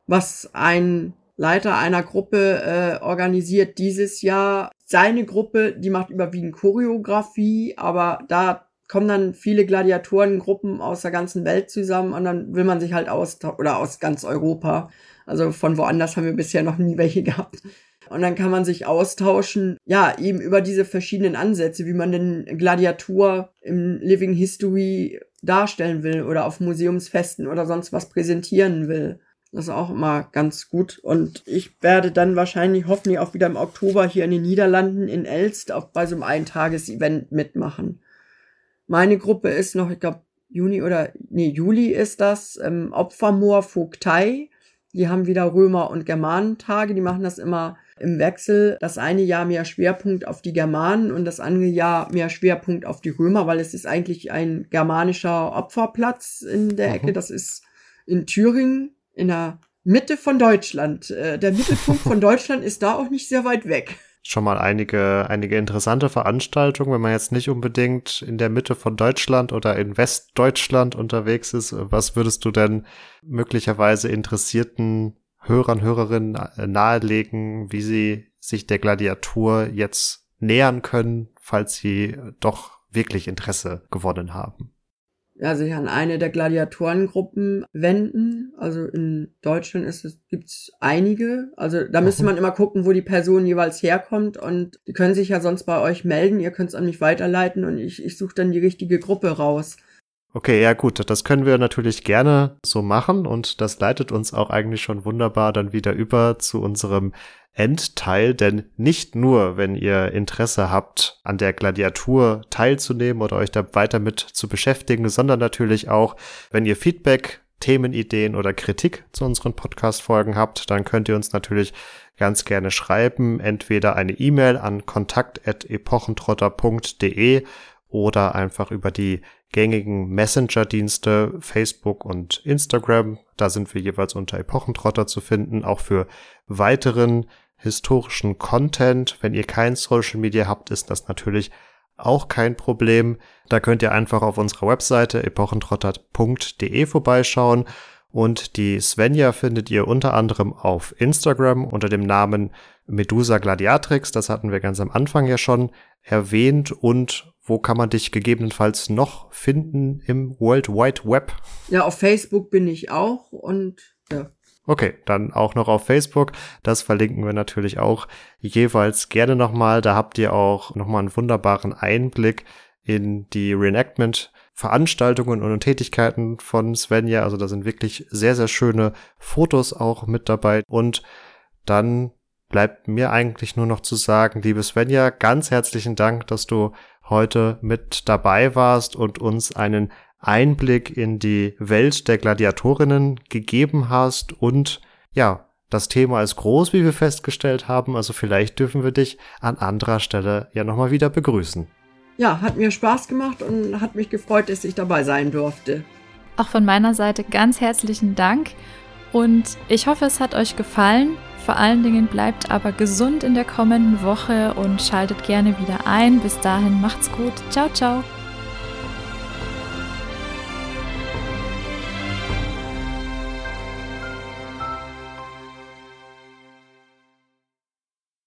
was ein Leiter einer Gruppe äh, organisiert dieses Jahr. Seine Gruppe, die macht überwiegend Choreografie, aber da kommen dann viele Gladiatorengruppen aus der ganzen Welt zusammen und dann will man sich halt aus oder aus ganz Europa. Also von woanders haben wir bisher noch nie welche gehabt. Und dann kann man sich austauschen, ja, eben über diese verschiedenen Ansätze, wie man den Gladiator im Living History darstellen will oder auf Museumsfesten oder sonst was präsentieren will. Das ist auch immer ganz gut. Und ich werde dann wahrscheinlich hoffentlich auch wieder im Oktober hier in den Niederlanden in Elst auch bei so einem Eintages-Event mitmachen. Meine Gruppe ist noch, ich glaube, Juni oder, nee, Juli ist das, ähm, Opfermoor Vogtei. Die haben wieder Römer- und Germanentage. Die machen das immer im Wechsel. Das eine Jahr mehr Schwerpunkt auf die Germanen und das andere Jahr mehr Schwerpunkt auf die Römer, weil es ist eigentlich ein germanischer Opferplatz in der Ecke. Das ist in Thüringen, in der Mitte von Deutschland. Äh, der Mittelpunkt von Deutschland ist da auch nicht sehr weit weg schon mal einige, einige interessante Veranstaltungen, wenn man jetzt nicht unbedingt in der Mitte von Deutschland oder in Westdeutschland unterwegs ist. Was würdest du denn möglicherweise interessierten Hörern, Hörerinnen nahelegen, wie sie sich der Gladiatur jetzt nähern können, falls sie doch wirklich Interesse gewonnen haben? Ja, sich an eine der Gladiatorengruppen wenden. Also in Deutschland ist es, gibt's einige. Also da müsste man immer gucken, wo die Person jeweils herkommt und die können sich ja sonst bei euch melden. Ihr könnt es an mich weiterleiten und ich, ich suche dann die richtige Gruppe raus. Okay, ja gut, das können wir natürlich gerne so machen und das leitet uns auch eigentlich schon wunderbar dann wieder über zu unserem Endteil, denn nicht nur, wenn ihr Interesse habt, an der Gladiatur teilzunehmen oder euch da weiter mit zu beschäftigen, sondern natürlich auch, wenn ihr Feedback, Themenideen oder Kritik zu unseren Podcast-Folgen habt, dann könnt ihr uns natürlich ganz gerne schreiben, entweder eine E-Mail an kontakt.epochentrotter.de oder einfach über die gängigen Messenger-Dienste Facebook und Instagram. Da sind wir jeweils unter Epochentrotter zu finden, auch für weiteren historischen Content. Wenn ihr kein Social Media habt, ist das natürlich auch kein Problem. Da könnt ihr einfach auf unserer Webseite epochentrotter.de vorbeischauen. Und die Svenja findet ihr unter anderem auf Instagram unter dem Namen Medusa Gladiatrix. Das hatten wir ganz am Anfang ja schon erwähnt. Und wo kann man dich gegebenenfalls noch finden im World Wide Web? Ja, auf Facebook bin ich auch und ja. Okay, dann auch noch auf Facebook. Das verlinken wir natürlich auch jeweils gerne nochmal. Da habt ihr auch nochmal einen wunderbaren Einblick in die Reenactment Veranstaltungen und Tätigkeiten von Svenja. Also da sind wirklich sehr, sehr schöne Fotos auch mit dabei. Und dann bleibt mir eigentlich nur noch zu sagen, liebe Svenja, ganz herzlichen Dank, dass du heute mit dabei warst und uns einen Einblick in die Welt der Gladiatorinnen gegeben hast und ja, das Thema ist groß, wie wir festgestellt haben, also vielleicht dürfen wir dich an anderer Stelle ja nochmal wieder begrüßen. ja, hat mir Spaß gemacht und hat mich gefreut, dass ich dabei sein durfte. Auch von meiner Seite ganz herzlichen Dank und ich hoffe, es hat euch gefallen. Vor allen Dingen bleibt aber gesund in der kommenden Woche und schaltet gerne wieder ein. Bis dahin macht's gut. Ciao, ciao.